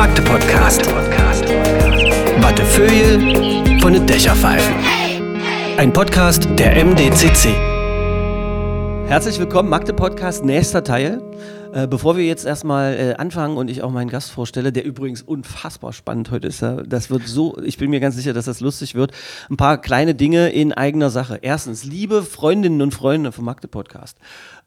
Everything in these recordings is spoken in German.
Magde Podcast. Wattefeuille von den Dächerpfeifen. Ein Podcast der MDCC. Herzlich willkommen, Magde Podcast, nächster Teil. Äh, bevor wir jetzt erstmal äh, anfangen und ich auch meinen Gast vorstelle, der übrigens unfassbar spannend heute ist, ja, das wird so, ich bin mir ganz sicher, dass das lustig wird. Ein paar kleine Dinge in eigener Sache. Erstens, liebe Freundinnen und Freunde vom Magde Podcast.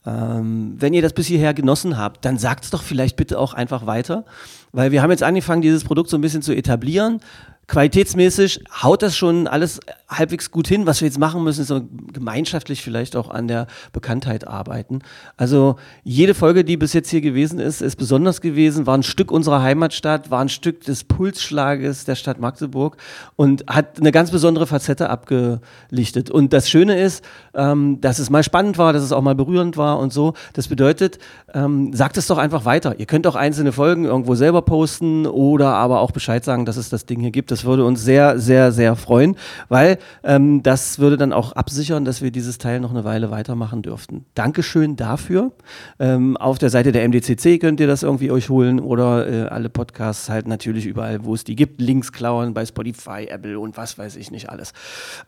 Ähm, wenn ihr das bis hierher genossen habt, dann sagt es doch vielleicht bitte auch einfach weiter, weil wir haben jetzt angefangen, dieses Produkt so ein bisschen zu etablieren qualitätsmäßig haut das schon alles halbwegs gut hin. Was wir jetzt machen müssen, ist so gemeinschaftlich vielleicht auch an der Bekanntheit arbeiten. Also jede Folge, die bis jetzt hier gewesen ist, ist besonders gewesen, war ein Stück unserer Heimatstadt, war ein Stück des Pulsschlages der Stadt Magdeburg und hat eine ganz besondere Facette abgelichtet. Und das Schöne ist, ähm, dass es mal spannend war, dass es auch mal berührend war und so. Das bedeutet, ähm, sagt es doch einfach weiter. Ihr könnt auch einzelne Folgen irgendwo selber posten oder aber auch Bescheid sagen, dass es das Ding hier gibt. Das würde uns sehr, sehr, sehr freuen, weil ähm, das würde dann auch absichern, dass wir dieses Teil noch eine Weile weitermachen dürften. Dankeschön dafür. Ähm, auf der Seite der MDCC könnt ihr das irgendwie euch holen oder äh, alle Podcasts halt natürlich überall, wo es die gibt. Links klauen bei Spotify, Apple und was weiß ich nicht alles.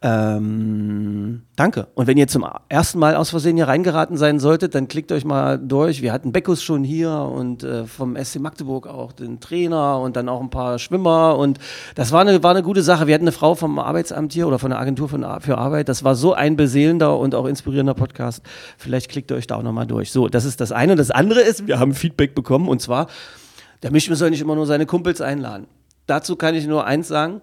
Ähm, danke. Und wenn ihr zum ersten Mal aus Versehen hier reingeraten sein solltet, dann klickt euch mal durch. Wir hatten Beckus schon hier und äh, vom SC Magdeburg auch den Trainer und dann auch ein paar Schwimmer und das war war eine, war eine gute Sache. Wir hatten eine Frau vom Arbeitsamt hier oder von der Agentur für Arbeit. Das war so ein beseelender und auch inspirierender Podcast. Vielleicht klickt ihr euch da auch nochmal durch. So, das ist das eine. Das andere ist, wir haben Feedback bekommen und zwar, der Mischmann soll nicht immer nur seine Kumpels einladen. Dazu kann ich nur eins sagen.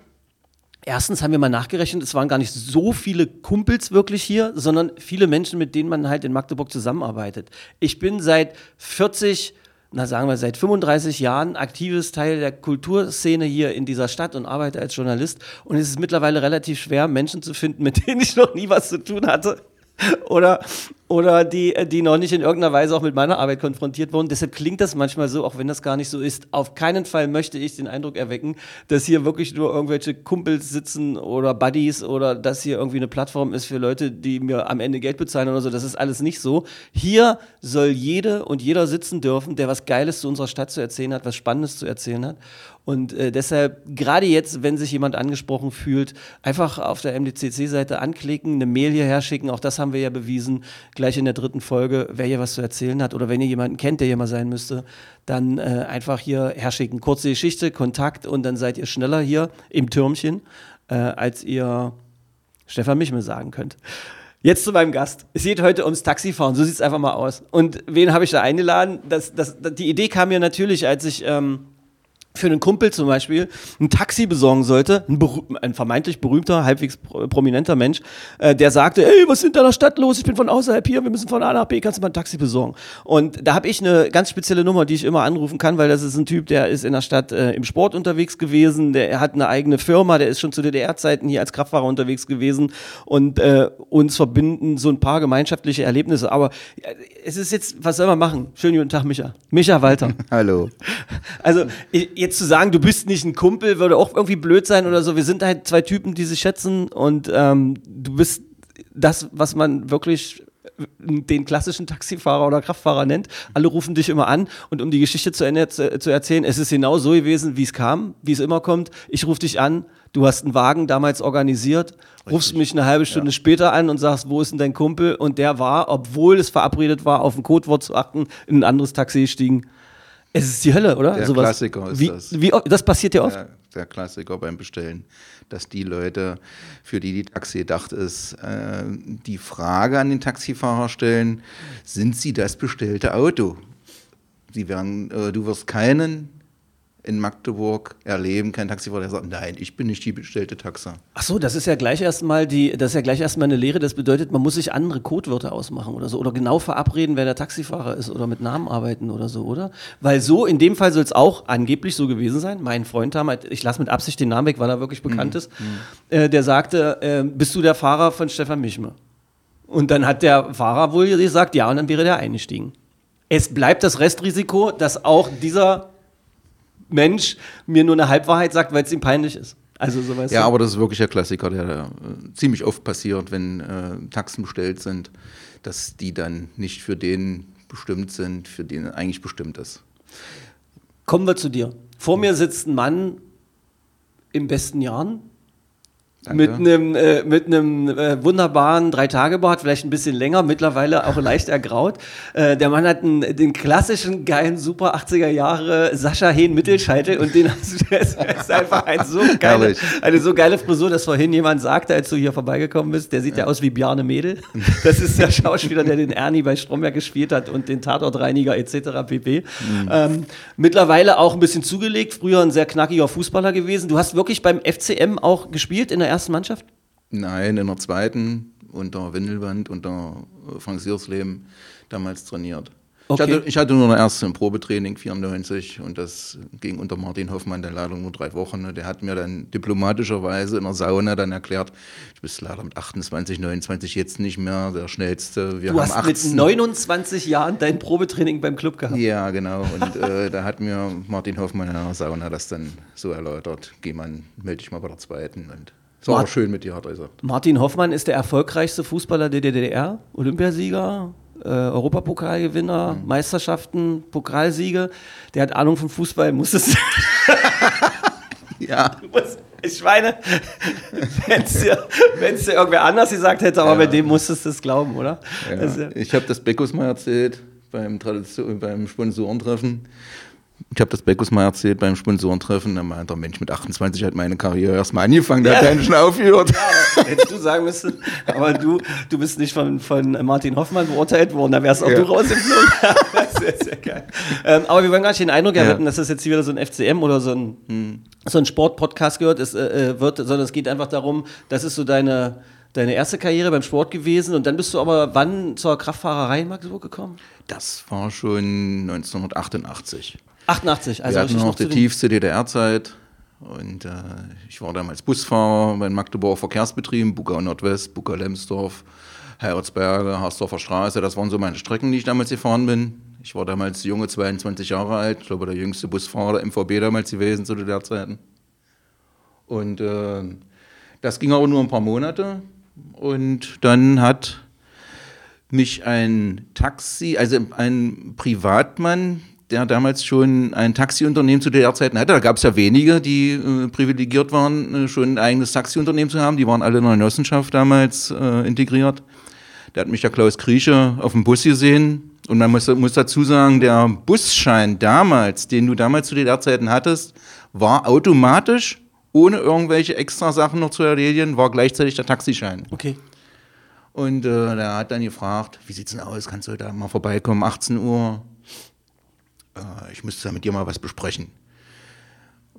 Erstens haben wir mal nachgerechnet, es waren gar nicht so viele Kumpels wirklich hier, sondern viele Menschen, mit denen man halt in Magdeburg zusammenarbeitet. Ich bin seit 40 na sagen wir, seit 35 Jahren aktives Teil der Kulturszene hier in dieser Stadt und arbeite als Journalist. Und es ist mittlerweile relativ schwer, Menschen zu finden, mit denen ich noch nie was zu tun hatte. Oder, oder die, die noch nicht in irgendeiner Weise auch mit meiner Arbeit konfrontiert wurden. Deshalb klingt das manchmal so, auch wenn das gar nicht so ist. Auf keinen Fall möchte ich den Eindruck erwecken, dass hier wirklich nur irgendwelche Kumpels sitzen oder Buddies oder dass hier irgendwie eine Plattform ist für Leute, die mir am Ende Geld bezahlen oder so. Das ist alles nicht so. Hier soll jede und jeder sitzen dürfen, der was Geiles zu unserer Stadt zu erzählen hat, was Spannendes zu erzählen hat. Und äh, deshalb, gerade jetzt, wenn sich jemand angesprochen fühlt, einfach auf der MDCC-Seite anklicken, eine Mail hierher schicken. Auch das haben wir ja bewiesen, gleich in der dritten Folge. Wer hier was zu erzählen hat oder wenn ihr jemanden kennt, der hier mal sein müsste, dann äh, einfach hier herschicken. Kurze Geschichte, Kontakt und dann seid ihr schneller hier im Türmchen, äh, als ihr Stefan Michme sagen könnt. Jetzt zu meinem Gast. Es geht heute ums Taxifahren, so sieht es einfach mal aus. Und wen habe ich da eingeladen? Das, das, die Idee kam mir natürlich, als ich ähm, für einen Kumpel zum Beispiel ein Taxi besorgen sollte, ein, ein vermeintlich berühmter, halbwegs prominenter Mensch, äh, der sagte, ey, was ist in deiner Stadt los? Ich bin von außerhalb hier, wir müssen von A nach B, kannst du mal ein Taxi besorgen? Und da habe ich eine ganz spezielle Nummer, die ich immer anrufen kann, weil das ist ein Typ, der ist in der Stadt äh, im Sport unterwegs gewesen, der hat eine eigene Firma, der ist schon zu DDR-Zeiten hier als Kraftfahrer unterwegs gewesen und äh, uns verbinden so ein paar gemeinschaftliche Erlebnisse. Aber äh, es ist jetzt, was soll man machen? Schönen guten Tag, Micha. Micha Walter. Hallo. Also ich, jetzt zu sagen, du bist nicht ein Kumpel, würde auch irgendwie blöd sein oder so. Wir sind halt zwei Typen, die sich schätzen und ähm, du bist das, was man wirklich den klassischen Taxifahrer oder Kraftfahrer nennt. Alle rufen dich immer an und um die Geschichte zu Ende zu, zu erzählen, es ist genau so gewesen, wie es kam, wie es immer kommt. Ich rufe dich an, du hast einen Wagen damals organisiert, Richtig. rufst mich eine halbe Stunde ja. später an und sagst, wo ist denn dein Kumpel? Und der war, obwohl es verabredet war, auf ein Codewort zu achten, in ein anderes Taxi gestiegen. Es ist die Hölle, oder? Der Sowas. Klassiker ist wie, das. Wie, das passiert ja oft. Der, der, Klassiker beim Bestellen, dass die Leute, für die die Taxi gedacht ist, äh, die Frage an den Taxifahrer stellen: Sind Sie das bestellte Auto? Sie werden, äh, du wirst keinen in Magdeburg erleben, kein Taxifahrer, der sagt, nein, ich bin nicht die bestellte Taxa. Ach so, das ist ja gleich erstmal die, das ist ja gleich erstmal eine Lehre. Das bedeutet, man muss sich andere Codewörter ausmachen oder so oder genau verabreden, wer der Taxifahrer ist oder mit Namen arbeiten oder so, oder? Weil so in dem Fall soll es auch angeblich so gewesen sein. Mein Freund damals, ich lasse mit Absicht den Namen weg, weil er wirklich bekannt mhm. ist, mhm. äh, der sagte, äh, bist du der Fahrer von Stefan Michme? Und dann hat der Fahrer wohl gesagt, ja, und dann wäre der eingestiegen. Es bleibt das Restrisiko, dass auch dieser Mensch mir nur eine Halbwahrheit sagt, weil es ihm peinlich ist. Also sowas. Ja, aber das ist wirklich ein Klassiker, der äh, ziemlich oft passiert, wenn äh, Taxen bestellt sind, dass die dann nicht für den bestimmt sind, für den eigentlich bestimmt ist. Kommen wir zu dir. Vor mir sitzt ein Mann im besten Jahren. Danke. Mit einem äh, mit einem äh, wunderbaren Dreitagebart, vielleicht ein bisschen länger, mittlerweile auch leicht ergraut. Äh, der Mann hat einen, den klassischen geilen Super 80er Jahre Sascha Hehn Mittelscheitel und den hast du, das ist einfach ein so geile, eine so geile Frisur, dass vorhin jemand sagte, als du hier vorbeigekommen bist, der sieht ja, aus wie Bjarne Mädel. Das ist der Schauspieler, der den Ernie bei Stromberg gespielt hat und den Tatortreiniger etc. pp. Ähm, mittlerweile auch ein bisschen zugelegt, früher ein sehr knackiger Fußballer gewesen. Du hast wirklich beim FCM auch gespielt in der ersten Mannschaft? Nein, in der zweiten unter Windelband, unter äh, Frank Siersleben damals trainiert. Okay. Ich, hatte, ich hatte nur eine erste im Probetraining, 94, und das ging unter Martin Hoffmann, der leider nur drei Wochen. ne. Der hat mir dann diplomatischerweise in der Sauna dann erklärt, du bist leider mit 28, 29 jetzt nicht mehr der Schnellste. Wir Du haben hast mit 18. 29 Jahren dein Probetraining beim Club gehabt. Ja, genau. Und äh, da hat mir Martin Hoffmann in der Sauna das dann so erläutert. Geh mal, melde dich mal bei der zweiten. Und war Mart- auch schön mit dir, hat er gesagt. Martin Hoffmann ist der erfolgreichste Fußballer der DDR, Olympiasieger, äh, Europapokalgewinner, Meisterschaften, Pokalsiege. Der hat Ahnung von Fußball, muss es. Ja. ich meine, wenn es dir, wenn's dir irgendwer anders gesagt hätte, aber bei dem musstest du es glauben, oder? Ja. Ist ja- Ich habe das Beckus mal erzählt beim, Tradition, beim Sponsorentreffen. Ich habe das Beckus mal erzählt beim Sponsorentreffen. Da meinte der Mensch, mit 28 hat meine Karriere erstmal angefangen, der hat dann schon aufgehört. Hättest du sagen müssen, aber du, du bist nicht von, von Martin Hoffmann beurteilt worden, da wärst auch Ja. du rausgeflogen. das ist sehr, sehr geil. Ähm, aber wir wollen gar nicht den Eindruck Ja. erwecken, dass das jetzt hier wieder so ein FCM oder so ein, so ein Sportpodcast gehört, ist, äh, äh, wird, sondern es geht einfach darum, das ist so deine, deine erste Karriere beim Sport gewesen und dann bist du aber wann zur Kraftfahrerei in Magdeburg gekommen? Das war schon 1988. 88, also Wir hatten noch noch die tiefste DDR-Zeit. Und äh, ich war damals Busfahrer bei Magdeburger Verkehrsbetrieben, Bugau Nordwest, Bugau Lemsdorf, Heiratsberge, Harsdorfer Straße. Das waren so meine Strecken, die ich damals gefahren bin. Ich war damals junge 22 Jahre alt, ich glaube der jüngste Busfahrer der MVB damals gewesen zu DDR-Zeiten. Und äh, das ging aber nur ein paar Monate. Und dann hat mich ein Taxi, also ein Privatmann, der damals schon ein Taxiunternehmen zu der Zeiten hatte. Da gab es ja wenige, die äh, privilegiert waren, äh, schon ein eigenes Taxiunternehmen zu haben. Die waren alle in der Genossenschaft damals äh, integriert. Da hat mich der Klaus Grieche auf dem Bus gesehen. Und man muss, muss dazu sagen, der Busschein damals, den du damals zu der Zeiten hattest, war automatisch, ohne irgendwelche extra Sachen noch zu erledigen, war gleichzeitig der Taxischein. okay. Und äh, der hat dann gefragt, wie sieht's denn aus, kannst du da mal vorbeikommen, 18 Uhr? Äh, ich müsste da mit dir mal was besprechen.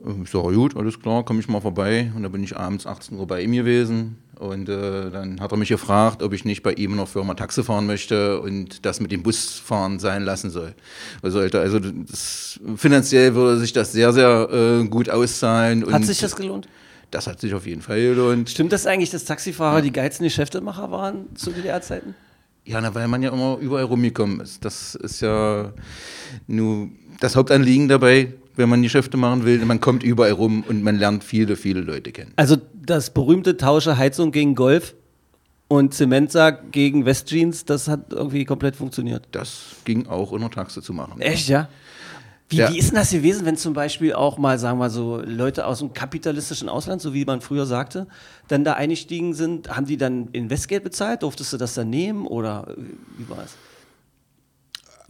Ähm, Ich sage, gut, alles klar, komme ich mal vorbei. Und dann bin ich abends 18 Uhr bei ihm gewesen. Und äh, dann hat er mich gefragt, ob ich nicht bei ihm in der Firma Taxi fahren möchte und das mit dem Busfahren sein lassen soll. Sollte. Also das, finanziell würde sich das sehr, sehr äh, gut auszahlen. Hat sich das gelohnt? Das hat sich auf jeden Fall gelohnt. Stimmt das eigentlich, dass Taxifahrer die geilsten Geschäftemacher waren zu DDR-Zeiten? Ja, na, weil man ja immer überall rumgekommen ist. Das ist ja nur das Hauptanliegen dabei, wenn man Geschäfte machen will. Man kommt überall rum und man lernt viele, viele Leute kennen. Also das berühmte Tausche Heizung gegen Golf und Zementsack gegen Westjeans, das hat irgendwie komplett funktioniert. Das ging auch in der Taxe zu machen. Echt, ja? Wie, Ja. wie ist denn das gewesen, wenn zum Beispiel auch mal, sagen wir so, Leute aus dem kapitalistischen Ausland, so wie man früher sagte, dann da eingestiegen sind? Haben die dann Investgeld bezahlt? Durftest du das dann nehmen oder äh, wie war es?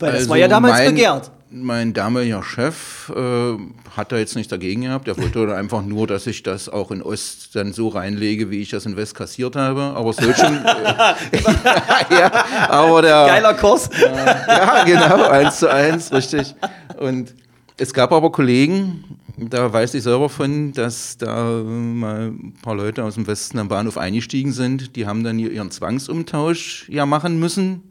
Weil das Also war ja damals mein, begehrt. Mein damaliger Chef äh, hat da jetzt nichts dagegen gehabt. Er wollte einfach nur, dass ich das auch in Ost dann so reinlege, wie ich das in West kassiert habe. Aber es soll schon. ja, aber der. Geiler Kurs. Ja, genau, eins zu eins, richtig. Und es gab aber Kollegen, da weiß ich selber von, dass da äh, mal ein paar Leute aus dem Westen am Bahnhof eingestiegen sind. Die haben dann ihren Zwangsumtausch ja machen müssen.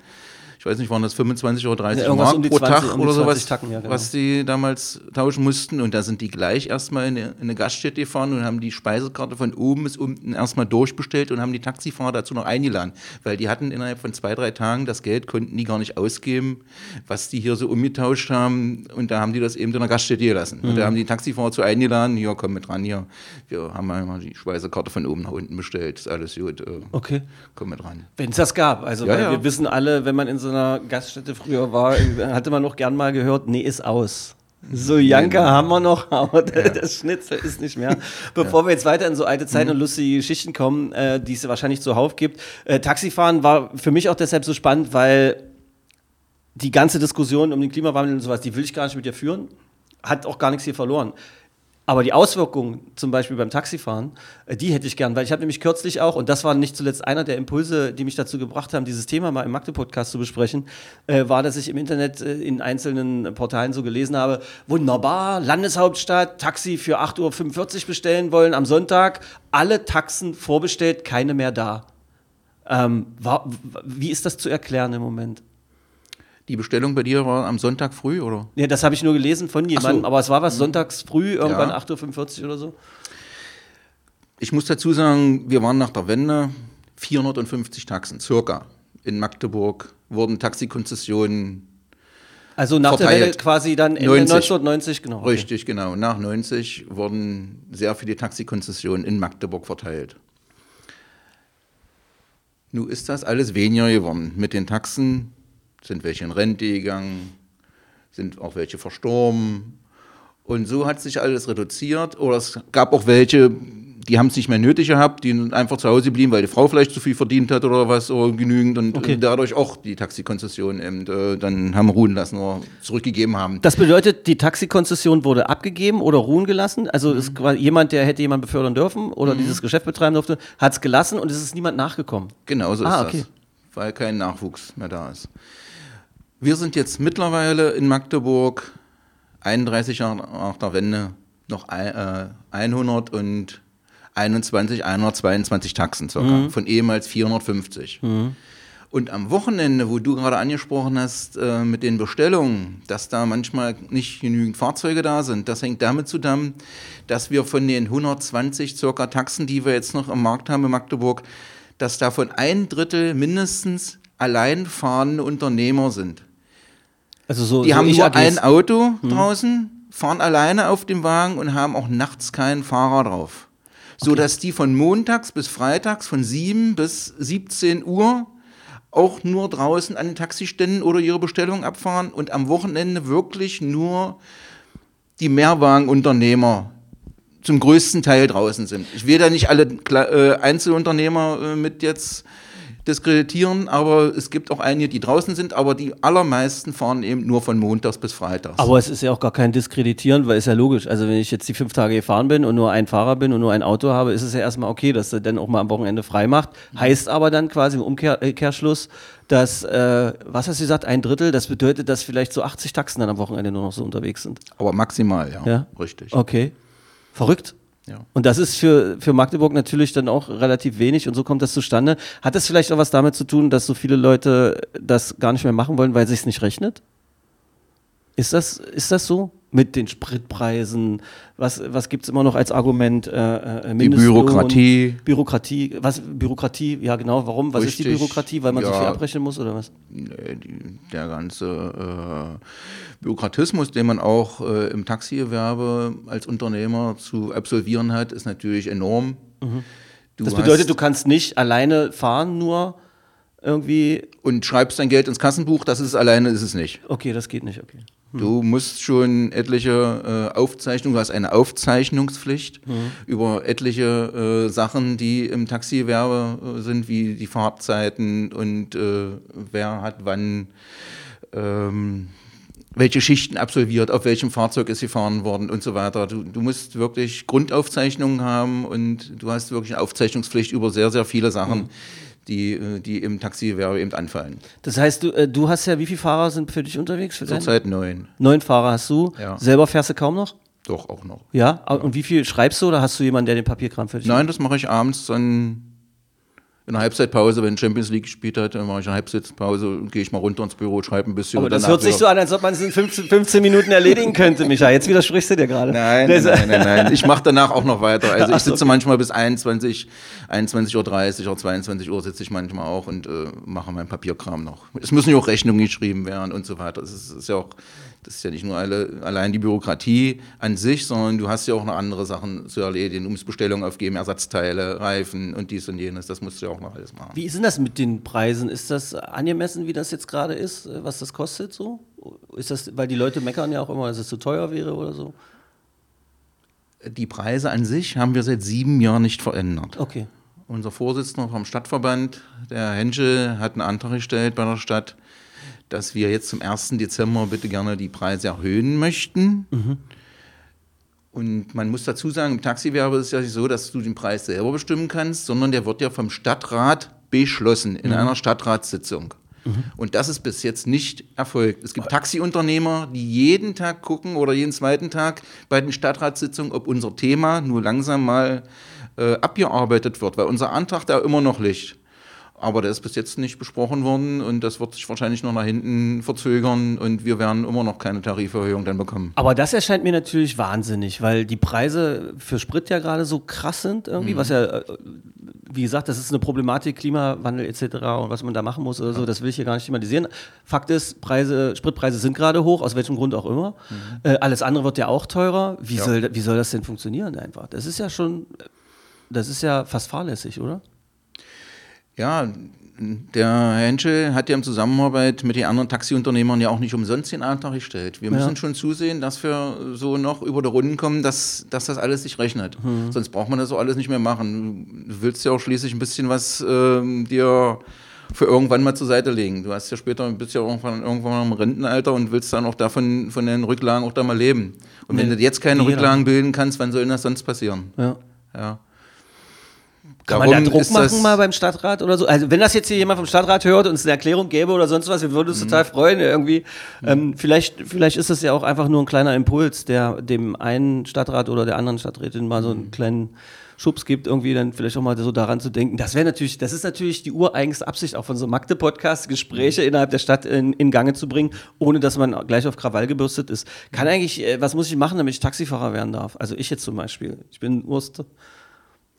Ich weiß nicht, waren das 25 oder 30 Ja, Mark um pro 20 Tag um oder 20 sowas, Tacken, ja, genau. was die damals tauschen mussten. Und da sind die gleich erstmal in eine, in eine Gaststätte gefahren und haben die Speisekarte von oben bis unten erstmal durchbestellt und haben die Taxifahrer dazu noch eingeladen. Weil die hatten innerhalb von zwei, drei Tagen das Geld, konnten die gar nicht ausgeben, was die hier so umgetauscht haben. Und da haben die das eben in der Gaststätte gelassen. Und Mhm. da haben die Taxifahrer zu eingeladen, hier, komm mit ran, hier. Wir haben einmal die Speisekarte von oben nach unten bestellt, ist alles gut. Äh, Okay. komm mit ran. Wenn es das gab. Also, Ja, ja. wir wissen alle, wenn man in so einer Gaststätte früher war, hatte man noch gern mal gehört, nee, ist aus. So, Janka haben wir noch, aber das Schnitzel ist nicht mehr. Bevor wir jetzt weiter in so alte Zeiten und lustige Geschichten kommen, äh, die es wahrscheinlich zuhauf gibt. Äh, Taxifahren war für mich auch deshalb so spannend, weil die ganze Diskussion um den Klimawandel und sowas, die will ich gar nicht mit dir führen. Hat auch gar nichts hier verloren. Aber die Auswirkungen, zum Beispiel beim Taxifahren, äh, die hätte ich gern, weil ich habe nämlich kürzlich auch, und das war nicht zuletzt einer der Impulse, die mich dazu gebracht haben, dieses Thema mal im Magde-Podcast zu besprechen, äh, war, dass ich im Internet äh, in einzelnen Portalen so gelesen habe, wunderbar, Landeshauptstadt, Taxi für 8.45 Uhr bestellen wollen am Sonntag, alle Taxen vorbestellt, keine mehr da. Ähm, war, wie ist das zu erklären im Moment? Die Bestellung bei dir war am Sonntag früh, oder? Ja, das habe ich nur gelesen von jemandem, so. aber es war was sonntags früh, irgendwann Ja. 8.45 Uhr oder so. Ich muss dazu sagen, wir waren nach der Wende 450 Taxen, circa. In Magdeburg wurden Taxikonzessionen, Also nach der Verteilt. Welle quasi dann Ende 90. 1990, genau. okay. richtig, genau. Nach 90 wurden sehr viele Taxikonzessionen in Magdeburg verteilt. Nun ist das alles weniger geworden. Mit den Taxen sind welche in Rente gegangen, sind auch welche verstorben. Und so hat sich alles reduziert. Oder es gab auch welche, die haben es nicht mehr nötig gehabt, die sind einfach zu Hause blieben, weil die Frau vielleicht zu viel verdient hat oder was, oder genügend. Und Okay. äh, dadurch auch die Taxikonzession eben äh, dann haben ruhen lassen oder zurückgegeben haben. Das bedeutet, die Taxikonzession wurde abgegeben oder ruhen gelassen. Also Mhm. jemand, der hätte jemand befördern dürfen oder dieses Geschäft betreiben durfte, hat es gelassen und es ist niemand nachgekommen. Genau so Ah, ist okay. das, weil kein Nachwuchs mehr da ist. Wir sind jetzt mittlerweile in Magdeburg, 31 Jahre nach der Wende, noch ein- äh, 121, 122 Taxen circa, Mhm. von ehemals 450. Und am Wochenende, wo du gerade angesprochen hast, äh, mit den Bestellungen, dass da manchmal nicht genügend Fahrzeuge da sind, das hängt damit zusammen, dass wir von den 120 circa Taxen, die wir jetzt noch am Markt haben in Magdeburg, dass davon ein Drittel mindestens allein fahrende Unternehmer sind. Also so, Die so haben nur AGs. ein Auto draußen, fahren alleine auf dem Wagen und haben auch nachts keinen Fahrer drauf. So dass die von montags bis freitags von 7 bis 17 Uhr auch nur draußen an den Taxiständen oder ihre Bestellung abfahren und am Wochenende wirklich nur die Mehrwagenunternehmer zum größten Teil draußen sind. Ich will da nicht alle äh, Einzelunternehmer äh, mit jetzt diskreditieren, aber es gibt auch einige, die draußen sind, aber die allermeisten fahren eben nur von montags bis freitags. Aber es ist ja auch gar kein Diskreditieren, weil ist ja logisch. Also wenn ich jetzt die fünf Tage gefahren bin und nur ein Fahrer bin und nur ein Auto habe, ist es ja erstmal okay, dass er dann auch mal am Wochenende frei macht. Heißt aber dann quasi im Umkehr, äh, dass, äh, was hast du gesagt, ein Drittel, das bedeutet, dass vielleicht so 80 Taxen dann am Wochenende nur noch so unterwegs sind. aber maximal, ja. Ja? Richtig. Okay. Verrückt. Ja. Und das ist für, für Magdeburg natürlich dann auch relativ wenig und so kommt das zustande. Hat das vielleicht auch was damit zu tun, dass so viele Leute das gar nicht mehr machen wollen, weil es sich nicht rechnet? Ist das, ist das so? Mit den Spritpreisen? Was, was gibt es immer noch als Argument? Äh, äh, Mindestlohn, Bürokratie. Bürokratie. Was? Bürokratie? Ja, genau. Warum? Was ist die Richtig. Bürokratie? Weil man so Ja. viel abrechnen muss oder was? Die, der ganze äh, Bürokratismus, den man auch äh, im Taxigewerbe als Unternehmer zu absolvieren hat, ist natürlich enorm. Mhm. Das bedeutet, du kannst nicht alleine fahren, nur irgendwie. und schreibst dein Geld ins Kassenbuch, das ist alleine, ist es nicht. Okay, das geht nicht. Okay. Du musst schon etliche äh, Aufzeichnungen, du hast eine Aufzeichnungspflicht über etliche äh, Sachen, die im Taxigewerbe äh, sind, wie die Fahrzeiten und äh, wer hat wann ähm, welche Schichten absolviert, auf welchem Fahrzeug ist gefahren worden und so weiter. Du, du musst wirklich Grundaufzeichnungen haben und du hast wirklich eine Aufzeichnungspflicht über sehr, sehr viele Sachen, die, äh, die im Taxigewerbe eben anfallen. Das heißt, du, äh, du hast ja, wie viele Fahrer sind für dich unterwegs? Für Zurzeit neun, Neun Fahrer hast du. Ja. Selber fährst du kaum noch? doch auch noch. Ja. Und wie viel schreibst du oder hast du jemanden, der den Papierkram für dich Nein, das mache ich abends dann in der Halbzeitpause, wenn Champions League gespielt hat, dann mache ich eine Halbzeitpause und gehe ich mal runter ins Büro, schreibe ein bisschen. Aber das hört sich so an, als ob man es in 15, 15 Minuten erledigen könnte, Micha. Jetzt widersprichst du dir gerade. Nein, nein, nein, nein, nein. Ich mache danach auch noch weiter. Also ich sitze manchmal bis 21, 21.30 Uhr oder 22 Uhr sitze ich manchmal auch und äh, mache meinen Papierkram noch. Es müssen ja auch Rechnungen geschrieben werden und so weiter. Das ist, ist ja auch, das ist ja nicht nur alle, allein die Bürokratie an sich, sondern du hast ja auch noch andere Sachen zu erledigen. Du musst Bestellungen aufgeben, Ersatzteile, Reifen und dies und jenes. Das musst du ja auch noch alles machen. Wie ist denn das mit den Preisen? Ist das angemessen, wie das jetzt gerade ist, was das kostet so? Ist das, weil die Leute meckern ja auch immer, dass es zu teuer wäre oder so? Die Preise an sich haben wir seit sieben Jahren nicht verändert. Okay. Unser Vorsitzender vom Stadtverband, der Henschel, hat einen Antrag gestellt bei der Stadt, dass wir jetzt zum 1. Dezember bitte gerne die Preise erhöhen möchten. Und man muss dazu sagen, im Taxiwerbe ist es ja nicht so, dass du den Preis selber bestimmen kannst, sondern der wird ja vom Stadtrat beschlossen in einer Stadtratssitzung. Und das ist bis jetzt nicht erfolgt. Es gibt Taxiunternehmer, die jeden Tag gucken oder jeden zweiten Tag bei den Stadtratssitzungen, ob unser Thema nur langsam mal äh, abgearbeitet wird, weil unser Antrag da immer noch liegt. Aber der ist bis jetzt nicht besprochen worden und das wird sich wahrscheinlich noch nach hinten verzögern und wir werden immer noch keine Tariferhöhung dann bekommen. Aber das erscheint mir natürlich wahnsinnig, weil die Preise für Sprit ja gerade so krass sind irgendwie, was ja, äh, wie gesagt, das ist eine Problematik, Klimawandel etc. und was man da machen muss oder so, das will ich hier gar nicht thematisieren. Fakt ist, Preise, Spritpreise sind gerade hoch, aus welchem Grund auch immer. Äh, alles andere wird ja auch teurer. Wie, Ja. soll, wie soll das denn funktionieren einfach? Das ist ja schon, das ist ja fast fahrlässig, oder? Ja, der Herr Henschel hat ja in Zusammenarbeit mit den anderen Taxiunternehmern ja auch nicht umsonst den Antrag gestellt. Wir müssen Ja. schon zusehen, dass wir so noch über die Runden kommen, dass, dass das alles sich rechnet. Sonst braucht man das so alles nicht mehr machen. Du willst ja auch schließlich ein bisschen was ähm, dir für irgendwann mal zur Seite legen. Du hast ja später, bist ja irgendwann, irgendwann mal im Rentenalter und willst dann auch davon von den Rücklagen auch da mal leben. Und wenn Nee, du jetzt keine. Rücklagen bilden kannst, wann soll denn das sonst passieren? Ja. Ja. Kann man da Darum Druck machen mal beim Stadtrat oder so? Also wenn das jetzt hier jemand vom Stadtrat hört und es eine Erklärung gäbe oder sonst was, wir würden uns total freuen irgendwie. Ähm, vielleicht, vielleicht ist das ja auch einfach nur ein kleiner Impuls, der dem einen Stadtrat oder der anderen Stadträtin mal so einen kleinen Schubs gibt, irgendwie dann vielleicht auch mal so daran zu denken. Das wäre natürlich, das ist natürlich die ureigenste Absicht auch von so einem Magde-Podcast, Gespräche innerhalb der Stadt in, in Gange zu bringen, ohne dass man gleich auf Krawall gebürstet ist. Kann eigentlich, äh, was muss ich machen, damit ich Taxifahrer werden darf? Also ich jetzt zum Beispiel. Ich bin Urst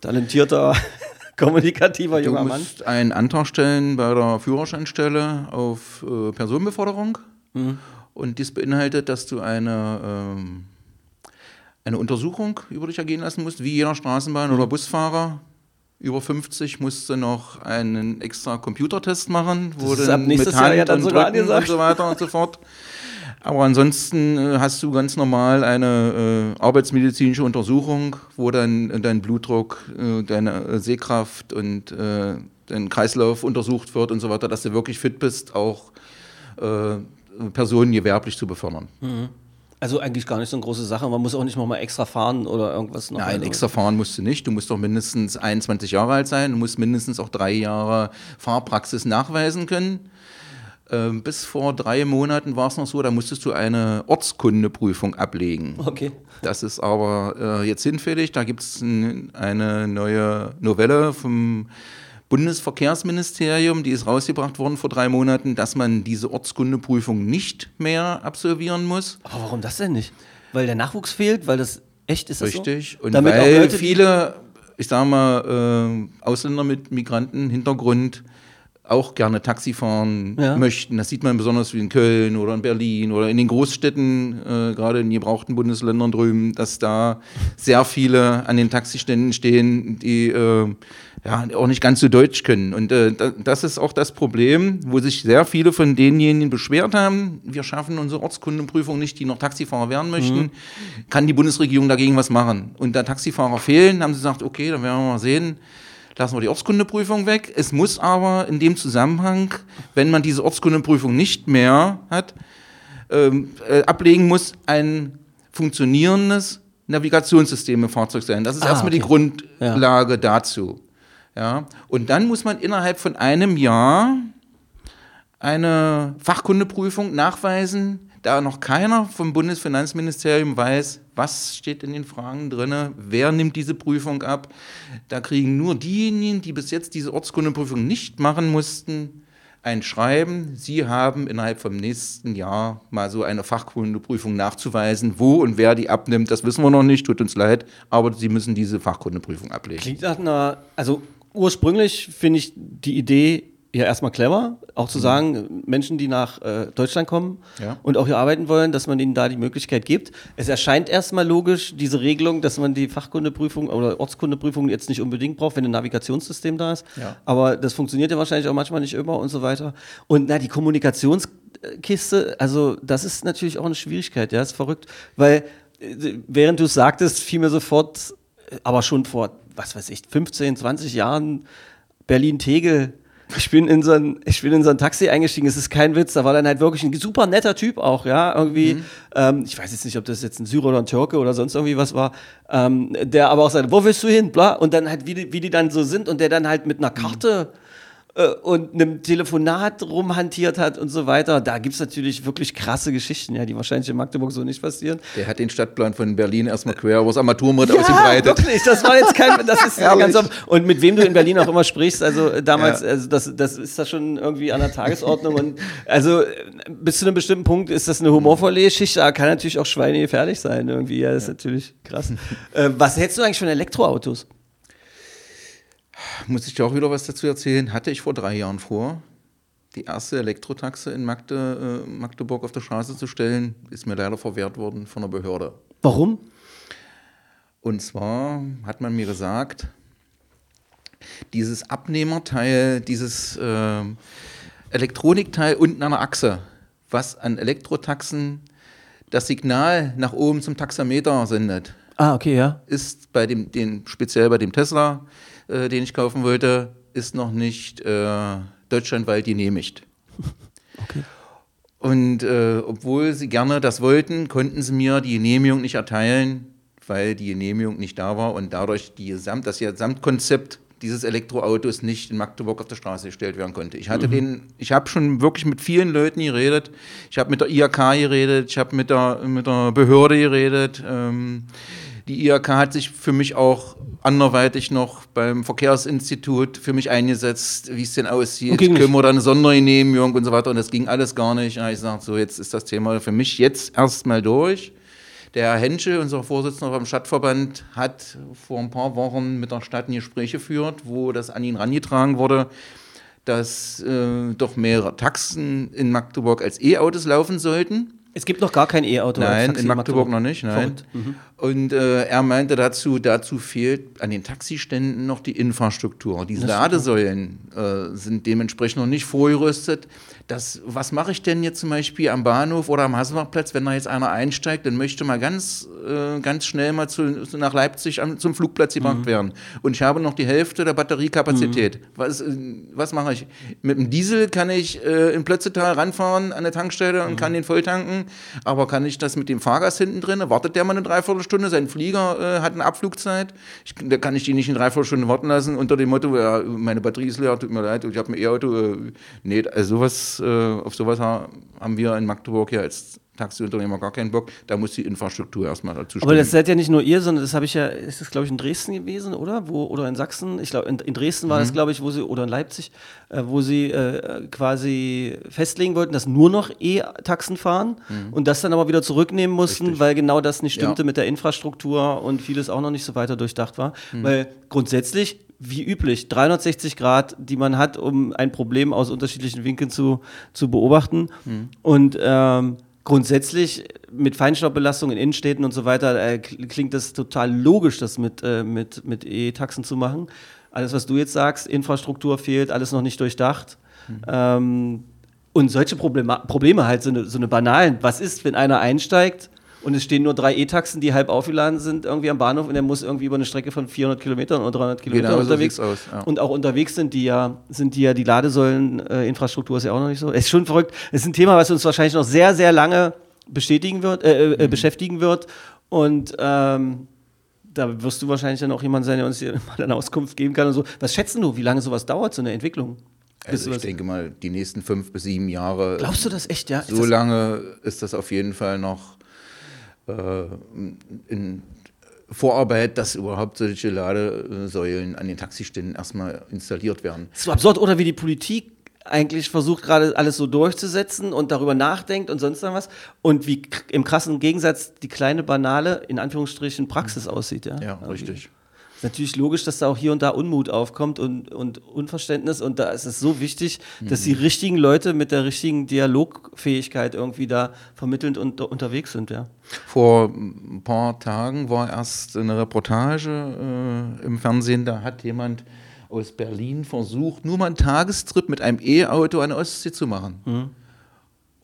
talentierter, kommunikativer Du junger Mann. musst einen Antrag stellen bei der Führerscheinstelle auf äh, Personenbeförderung. Mhm. Und dies beinhaltet, dass du eine, ähm, eine Untersuchung über dich ergehen lassen musst, wie jeder Straßenbahn- Mhm. oder Busfahrer. Über 50 musst du noch einen extra Computertest machen, du nächstes mit ja Hand dann und sogar Drücken angesagt. und so weiter und so fort. Aber ansonsten äh, hast du ganz normal eine äh, arbeitsmedizinische Untersuchung, wo dann dein Blutdruck, äh, deine äh, Sehkraft und äh, dein Kreislauf untersucht wird und so weiter, dass du wirklich fit bist, auch äh, Personen gewerblich zu befördern. Also eigentlich gar nicht so eine große Sache. Man muss auch nicht nochmal extra fahren oder irgendwas noch. Nein, extra fahren musst du nicht. Du musst doch mindestens 21 Jahre alt sein. Du musst mindestens auch drei Jahre Fahrpraxis nachweisen können. Ähm, bis vor drei Monaten war es noch so, da musstest du eine Ortskundeprüfung ablegen. Okay. Das ist aber äh, jetzt hinfällig. Da gibt es ein, eine neue Novelle vom Bundesverkehrsministerium, die ist rausgebracht worden vor drei Monaten, dass man diese Ortskundeprüfung nicht mehr absolvieren muss. Aber warum das denn nicht? Weil der Nachwuchs fehlt? Weil das echt ist das Richtig. So? Und Damit auch weil Leute, viele, ich sage mal, äh, Ausländer mit Migrantenhintergrund auch gerne Taxi fahren Ja. möchten. Das sieht man besonders wie in Köln oder in Berlin oder in den Großstädten, äh, gerade in gebrauchten Bundesländern drüben, dass da sehr viele an den Taxiständen stehen, die äh, ja, auch nicht ganz so Deutsch können. Und äh, da, das ist auch das Problem, wo sich sehr viele von denjenigen beschwert haben, wir schaffen unsere Ortskundenprüfung nicht, die noch Taxifahrer werden möchten. Kann die Bundesregierung dagegen was machen? Und da Taxifahrer fehlen, haben sie gesagt, okay, dann werden wir mal sehen, lassen wir die Ortskundeprüfung weg. Es muss aber in dem Zusammenhang, wenn man diese Ortskundeprüfung nicht mehr hat, ähm, äh, ablegen muss, ein funktionierendes Navigationssystem im Fahrzeug sein. Das ist Ah, erstmal die okay. Grundlage dazu. Ja? Und dann muss man innerhalb von einem Jahr eine Fachkundeprüfung nachweisen, da noch keiner vom Bundesfinanzministerium weiß, was steht in den Fragen drin, wer nimmt diese Prüfung ab. Da kriegen nur diejenigen, die bis jetzt diese Ortskundeprüfung nicht machen mussten, ein Schreiben, sie haben innerhalb vom nächsten Jahr mal so eine Fachkundeprüfung nachzuweisen. Wo und wer die abnimmt, das wissen wir noch nicht, tut uns leid, aber sie müssen diese Fachkundeprüfung ablegen. Klingt nach einer, also ursprünglich finde ich die Idee ja erstmal clever, auch zu sagen, Menschen, die nach äh, Deutschland kommen Ja. und auch hier arbeiten wollen, dass man ihnen da die Möglichkeit gibt. Es erscheint erstmal logisch, diese Regelung, dass man die Fachkundeprüfung oder Ortskundeprüfung jetzt nicht unbedingt braucht, wenn ein Navigationssystem da ist. Ja. Aber das funktioniert ja wahrscheinlich auch manchmal nicht immer und so weiter. Und na, die Kommunikationskiste, also das ist natürlich auch eine Schwierigkeit, ja, ist verrückt, weil äh, während du es sagtest, fiel mir sofort, äh, aber schon vor, was weiß ich, 15, 20 Jahren Berlin-Tegel. Ich bin in so ein, ich bin in so ein Taxi eingestiegen, es ist kein Witz, da war dann halt wirklich ein super netter Typ auch, ja, irgendwie, ähm, ich weiß jetzt nicht, ob das jetzt ein Syrer oder ein Türke oder sonst irgendwie was war, ähm, der aber auch sagte, wo willst du hin, bla, und dann halt, wie die, wie die dann so sind und der dann halt mit einer Karte äh, und einem Telefonat rumhantiert hat und so weiter. Da gibt es natürlich wirklich krasse Geschichten, ja, die wahrscheinlich in Magdeburg so nicht passieren. Der hat den Stadtplan von Berlin erstmal quer übers Armaturenbrett ausgebreitet. wirklich, das war jetzt kein, das ist ganz oft. Und mit wem du in Berlin auch immer sprichst, also damals, Ja. also das, das ist da schon irgendwie an der Tagesordnung und also äh, bis zu einem bestimmten Punkt ist das eine humorvolle Geschichte, aber kann natürlich auch schweinegefährlich sein irgendwie, ja, das ist natürlich krass. äh, was hältst du eigentlich von Elektroautos? Muss ich dir auch wieder was dazu erzählen? Hatte ich vor drei Jahren vor, die erste Elektrotaxe in Magde, äh, Magdeburg auf der Straße zu stellen. Ist mir leider verwehrt worden von der Behörde. Warum? Und zwar hat man mir gesagt, dieses Abnehmerteil, dieses äh, Elektronikteil unten an der Achse, was an Elektrotaxen das Signal nach oben zum Taxameter sendet, Ah, okay, ja. ist bei dem, den, speziell bei dem Tesla, äh, den ich kaufen wollte, ist noch nicht äh, deutschlandweit genehmigt. Okay. Und äh, obwohl sie gerne das wollten, konnten sie mir die Genehmigung nicht erteilen, weil die Genehmigung nicht da war und dadurch die Gesamt, das Gesamtkonzept dieses Elektroautos nicht in Magdeburg auf der Straße gestellt werden konnte. Ich hatte den, ich habe schon wirklich mit vielen Leuten geredet. Ich habe mit der IHK geredet, ich habe mit der, mit der Behörde geredet. Ähm, die IHK hat sich für mich auch anderweitig noch beim Verkehrsinstitut für mich eingesetzt, wie es denn aussieht. Nicht. Können wir da eine Sondergenehmigung und so weiter. Und das ging alles gar nicht. Und ich gesagt, so jetzt ist das Thema für mich jetzt erstmal durch. Der Herr Henschel, unser Vorsitzender beim Stadtverband, hat vor ein paar Wochen mit der Stadt ein Gespräch geführt, wo das an ihn rangetragen wurde, dass äh, doch mehrere Taxen in Magdeburg als E-Autos laufen sollten. Es gibt noch gar kein E-Auto. Nein, in Magdeburg noch nicht, nein. Verrückt. Und äh, er meinte dazu, dazu fehlt an den Taxiständen noch die Infrastruktur. Die Ladesäulen äh, sind dementsprechend noch nicht vorgerüstet. Das, was mache ich denn jetzt zum Beispiel am Bahnhof oder am Hasselbachplatz, wenn da jetzt einer einsteigt, dann möchte mal ganz, äh, ganz schnell mal zu, nach Leipzig am, zum Flugplatz gebracht werden. Und ich habe noch die Hälfte der Batteriekapazität. Was, äh, was mache ich? Mit dem Diesel kann ich äh, in Plötzetal ranfahren an der Tankstelle und kann den volltanken, aber kann ich das mit dem Fahrgast hinten drin? Wartet der mal eine Dreiviertelstunde? Sein Flieger äh, hat eine Abflugzeit. Ich, da kann ich die nicht eine Dreiviertelstunde warten lassen unter dem Motto, ja, meine Batterie ist leer, tut mir leid, ich habe ein E-Auto. Äh, nee, also sowas, äh, auf sowas ha- haben wir in Magdeburg ja als Taxiunternehmer gar keinen Bock. Da muss die Infrastruktur erstmal dazu Aber das seid ja nicht nur ihr, sondern das habe ich ja, ist das glaube ich in Dresden gewesen, oder? Wo, oder in Sachsen? Ich glaube, in, in Dresden war das, Mhm. glaube ich, wo sie, oder in Leipzig, äh, wo sie äh, quasi festlegen wollten, dass nur noch E-Taxen fahren und das dann aber wieder zurücknehmen mussten, Mhm. Richtig. weil genau das nicht stimmte Ja. mit der Infrastruktur und vieles auch noch nicht so weiter durchdacht war. Mhm. Weil grundsätzlich, wie üblich, 360 Grad, die man hat, um ein Problem aus unterschiedlichen Winkeln zu, zu beobachten. Mhm. Und ähm, grundsätzlich mit Feinstaubbelastung in Innenstädten und so weiter äh, kl- klingt das total logisch, das mit, äh, mit, mit E-Taxen zu machen. Alles, was du jetzt sagst, Infrastruktur fehlt, alles noch nicht durchdacht. Ähm, und solche Problema Probleme halt, so eine, so eine banalen. Was ist, wenn einer einsteigt und es stehen nur drei E-Taxen, die halb aufgeladen sind, irgendwie am Bahnhof und er muss irgendwie über eine Strecke von 400 Kilometern oder 300 Kilometern Genau so unterwegs. sieht's aus, ja. Und auch unterwegs sind die ja, sind die ja, die Ladesäulen-Infrastruktur äh, ist ja auch noch nicht so. Es ist schon verrückt. Es ist ein Thema, was uns wahrscheinlich noch sehr, sehr lange bestätigen wird, äh, Mhm. äh, beschäftigen wird. Und ähm, da wirst du wahrscheinlich dann auch jemand sein, der uns hier mal eine Auskunft geben kann und so. Was schätzen du, wie lange sowas dauert, so eine Entwicklung? Also ich denke mal, die nächsten fünf bis sieben Jahre. Glaubst du das echt, ja? So lange ist das auf jeden Fall noch äh, in Vorarbeit, dass überhaupt solche Ladesäulen an den Taxiständen erstmal installiert werden. ist so absurd, oder wie die Politik eigentlich versucht gerade alles so durchzusetzen und darüber nachdenkt und sonst dann was und wie im krassen Gegensatz die kleine banale in Anführungsstrichen Praxis aussieht, ja? Ja, Irgendwie. richtig. Natürlich logisch, dass da auch hier und da Unmut aufkommt und, und Unverständnis. Und da ist es so wichtig, dass Mhm. die richtigen Leute mit der richtigen Dialogfähigkeit irgendwie da vermittelnd und unterwegs sind, ja. Vor ein paar Tagen war erst eine Reportage äh, im Fernsehen, da hat jemand aus Berlin versucht, nur mal einen Tagestrip mit einem E-Auto an der Ostsee zu machen. Mhm.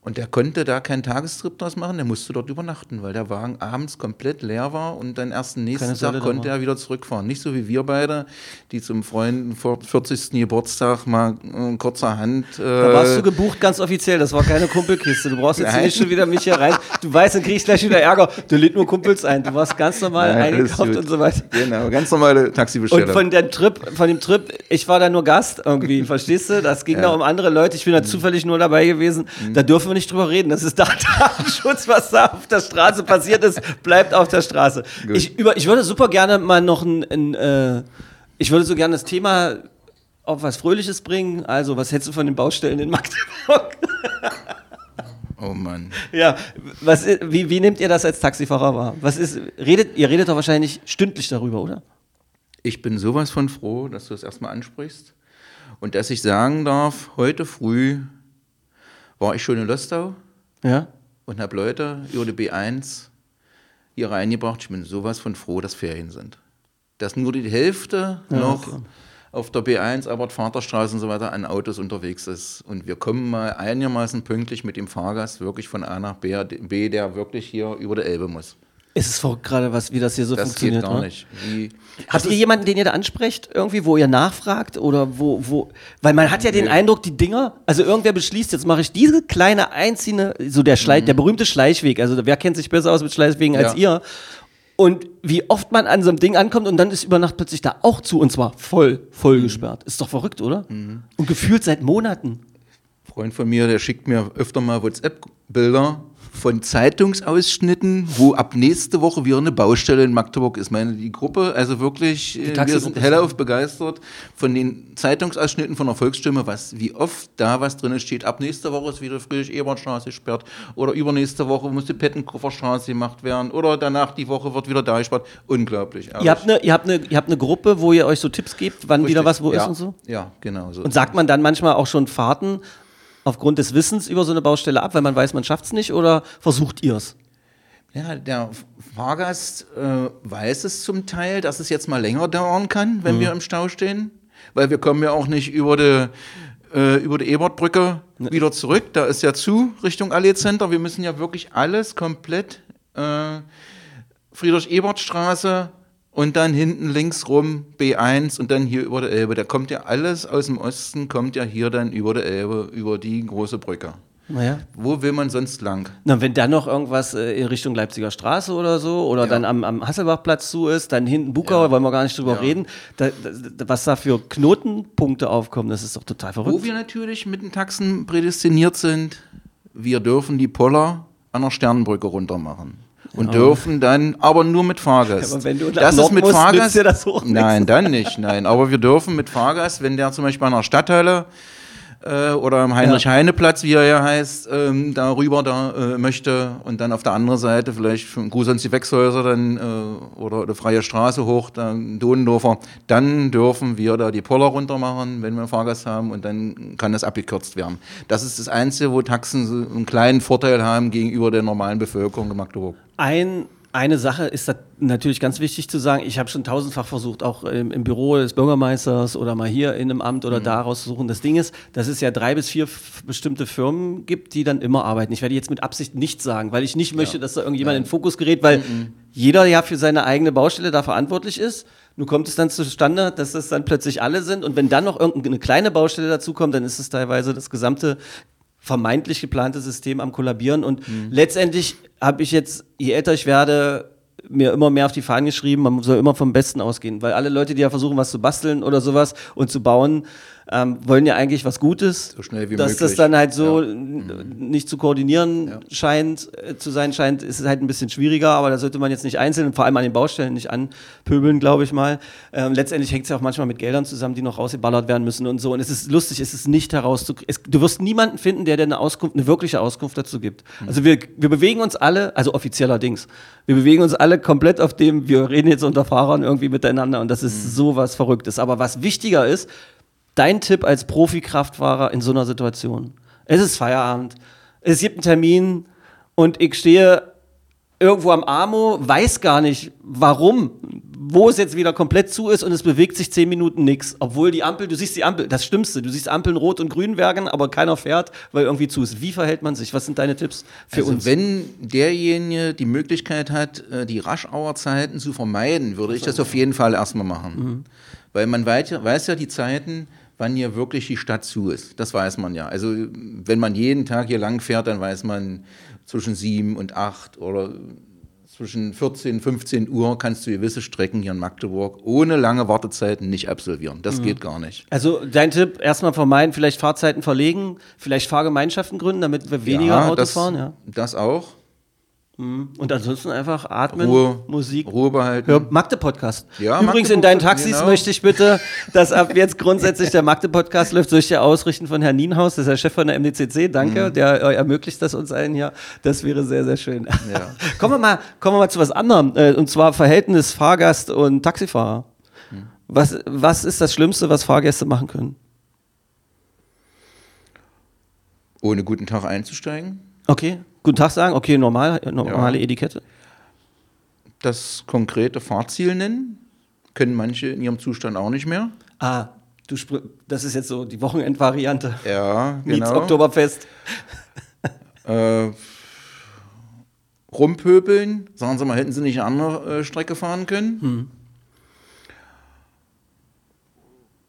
Und der konnte da keinen Tagestrip draus machen, der musste dort übernachten, weil der Wagen abends komplett leer war und dann erst den nächsten Keine Tag konnte er wieder zurückfahren. Nicht so wie wir beide, die zum Freunden vor 40. Geburtstag mal äh, kurzerhand. Äh, Da warst du gebucht ganz offiziell, das war keine Kumpelkiste. Du brauchst jetzt Nein. nicht schon wieder mich hier rein. Du weißt, dann krieg ich gleich wieder Ärger. Du lädt nur Kumpels ein. Du warst ganz normal Nein, eingekauft und so weiter. Genau, ganz normale Taxibestellung. Und von, der Trip, von dem Trip, ich war da nur Gast irgendwie, verstehst du? Das ging Ja. Mhm. da um andere Leute. Ich bin da zufällig nur dabei gewesen. Da dürfen wir nicht drüber reden. Das ist Datenschutz, was da auf der Straße passiert ist, bleibt auf der Straße. Gut. Ich, über, ich würde super gerne mal noch ein, ein äh, ich würde so gerne das Thema auf was Fröhliches bringen. Also, was hältst du von den Baustellen in Magdeburg? oh Mann. Ja, was, wie, wie nehmt ihr das als Taxifahrer wahr? Was ist, redet, ihr redet doch wahrscheinlich stündlich darüber, oder? Ich bin sowas von froh, dass du es erstmal ansprichst und dass ich sagen darf, heute früh war ich schon in Lostau Ja. und habe Leute über die B1 hier reingebracht. Ich bin sowas von froh, dass Ferien sind. Dass nur die Hälfte Ja, noch klar. auf der B1, Albert-Vaterstraße und so weiter an Autos unterwegs ist. Und wir kommen mal einigermaßen pünktlich mit dem Fahrgast wirklich von A nach B, B der wirklich hier über die Elbe muss. Es ist verrückt gerade, was, wie das hier so Das funktioniert. geht ne? nicht. Wie, Habt ihr jemanden, den ihr da ansprecht, irgendwie, wo ihr nachfragt? Oder wo, wo, weil man hat ja den Eindruck, die Dinger, also irgendwer beschließt, jetzt mache ich diese kleine einzelne, so der Schleich, der berühmte Schleichweg, also wer kennt sich besser aus mit Schleichwegen als Ja. ihr? Und wie oft man an so einem Ding ankommt und dann ist über Nacht plötzlich da auch zu und zwar voll, voll gesperrt. Ist doch verrückt, oder? Und gefühlt seit Monaten. Freund von mir, der schickt mir öfter mal WhatsApp-Bilder von Zeitungsausschnitten, wo ab nächste Woche wieder eine Baustelle in Magdeburg ist. Meine, die Gruppe, also wirklich, äh, wir sind hellauf begeistert von den Zeitungsausschnitten von der Volksstimme, was, wie oft da was drin steht. Ab nächste Woche ist wieder Friedrich-Ebert-Straße gesperrt oder übernächste Woche muss die Pettenkofferstraße gemacht werden oder danach die Woche wird wieder da gesperrt. Unglaublich. Ihr habt, eine, ihr, habt eine, ihr habt eine Gruppe, wo ihr euch so Tipps gebt, wann wieder was wo ja, ist und so? Ja, genau so. Und sagt man dann manchmal auch schon Fahrten aufgrund des Wissens über so eine Baustelle ab, weil man weiß, man schafft es nicht oder versucht ihr es? Ja, der Fahrgast äh, weiß es zum Teil, dass es jetzt mal länger dauern kann, wenn wir im Stau stehen. Weil wir kommen ja auch nicht über die, äh, über die Ebertbrücke wieder zurück. Da ist ja zu Richtung Allee Center. Wir müssen ja wirklich alles komplett äh, Friedrich-Ebert-Straße und dann hinten links rum B1 und dann hier über der Elbe. Da kommt ja alles aus dem Osten, kommt ja hier dann über der Elbe, über die große Brücke. Naja. Wo will man sonst lang? Na, wenn dann noch irgendwas äh, in Richtung Leipziger Straße oder so oder dann am, am Hasselbachplatz zu ist, dann hinten Bukauer, wollen wir gar nicht drüber Ja. reden, da, da, was da für Knotenpunkte aufkommen, das ist doch total Wo verrückt. wir natürlich mit den Taxen prädestiniert sind, wir dürfen die Poller an der Sternenbrücke runter machen. Und dürfen dann, aber nur mit Fahrgast. Ja, wenn du das ist mit musst, Fahrgast. dir das nichts. Nein, dann nicht, nein. Aber wir dürfen mit Fahrgast, wenn der zum Beispiel an der Stadthalle äh, oder am Heinrich-Heine-Platz, wie er ja heißt, ähm, da rüber da äh, möchte und dann auf der anderen Seite vielleicht von Gruß ans die Wechshäuser dann äh, oder eine freie Straße hoch, dann Donendorfer, dann dürfen wir da die Poller runter machen, wenn wir einen Fahrgast haben und dann kann das abgekürzt werden. Das ist das Einzige, wo Taxen so einen kleinen Vorteil haben gegenüber der normalen Bevölkerung in Magdeburg. Ein, eine Sache ist da natürlich ganz wichtig zu sagen. Ich habe schon tausendfach versucht, auch im, im Büro des Bürgermeisters oder mal hier in einem Amt oder da rauszusuchen. Das Ding ist, dass es ja drei bis vier bestimmte Firmen gibt, die dann immer arbeiten. Ich werde jetzt mit Absicht nichts sagen, weil ich nicht möchte, dass da irgendjemand in den Fokus gerät, weil jeder ja für seine eigene Baustelle da verantwortlich ist. Nun kommt es dann zustande, dass das dann plötzlich alle sind. Und wenn dann noch irgendeine kleine Baustelle dazukommt, dann ist es teilweise das gesamte vermeintlich geplante System am Kollabieren. Und letztendlich habe ich jetzt, je älter ich werde, mir immer mehr auf die Fahnen geschrieben, man soll immer vom Besten ausgehen, weil alle Leute, die ja versuchen, was zu basteln oder sowas und zu bauen, ähm, wollen ja eigentlich was Gutes. So schnell wie Dass möglich. das dann halt so Ja. nicht zu koordinieren scheint, äh, zu sein scheint, ist es halt ein bisschen schwieriger, aber da sollte man jetzt nicht einzeln und vor allem an den Baustellen nicht anpöbeln, glaube ich mal. Ähm, letztendlich hängt es ja auch manchmal mit Geldern zusammen, die noch rausgeballert werden müssen und so. Und es ist lustig, es ist nicht herauszukriegen. Du wirst niemanden finden, der dir eine Auskunft, eine wirkliche Auskunft dazu gibt. Also wir, wir bewegen uns alle, also offizieller Dings, wir bewegen uns alle komplett auf dem, wir reden jetzt unter Fahrern irgendwie miteinander und das ist sowas Verrücktes. Aber was wichtiger ist, dein Tipp als Profi-Kraftfahrer in so einer Situation. Es ist Feierabend, es gibt einen Termin und ich stehe irgendwo am Amo, weiß gar nicht, warum, wo es jetzt wieder komplett zu ist und es bewegt sich zehn Minuten nichts. Obwohl die Ampel, du siehst die Ampel, das Stimmste, du siehst Ampeln rot und grün werden, aber keiner fährt, weil irgendwie zu ist. Wie verhält man sich? Was sind deine Tipps für also uns? wenn derjenige die Möglichkeit hat, äh, die Raschauerzeiten zu vermeiden, würde ich das auf jeden Fall erstmal machen. Mhm. Weil man weit, ja- weiß ja die Zeiten, wann hier wirklich die Stadt zu ist. Das weiß man ja. Also wenn man jeden Tag hier lang fährt, dann weiß man zwischen sieben und acht oder zwischen 14, 15 Uhr kannst du gewisse Strecken hier in Magdeburg ohne lange Wartezeiten nicht absolvieren. Mhm. Das geht gar nicht. also dein Tipp, erstmal vermeiden, vielleicht Fahrzeiten verlegen, vielleicht Fahrgemeinschaften gründen, damit wir weniger Auto das, fahren. Ja. das auch. Und ansonsten einfach atmen, Ruhe, Musik. Ruhe behalten. Hör Magde-Podcast. Ja, Übrigens in Magde-Podcast, deinen Taxis genau. möchte ich bitte, dass ab jetzt grundsätzlich der Magde-Podcast läuft. Ich dir ausrichten von Herrn Nienhaus, das ist der Chef von der MDCC. Danke, Mhm. der äh, ermöglicht das uns allen hier. Das wäre sehr, sehr schön. Ja. kommen, wir mal, kommen wir mal zu was anderem, äh, und zwar Verhältnis Fahrgast und Taxifahrer. Mhm. Was, was ist das Schlimmste, was Fahrgäste machen können? Ohne guten Tag einzusteigen. Okay, guten Tag sagen, okay, normal, normale Ja. Etikette. Das konkrete Fahrziel nennen. Können manche in ihrem Zustand auch nicht mehr. Ah, du das ist jetzt so die Wochenendvariante. Ja, Meets genau. Oktoberfest. Äh, rumpöbeln. Sagen Sie mal, hätten Sie nicht eine andere äh, Strecke fahren können? Hm.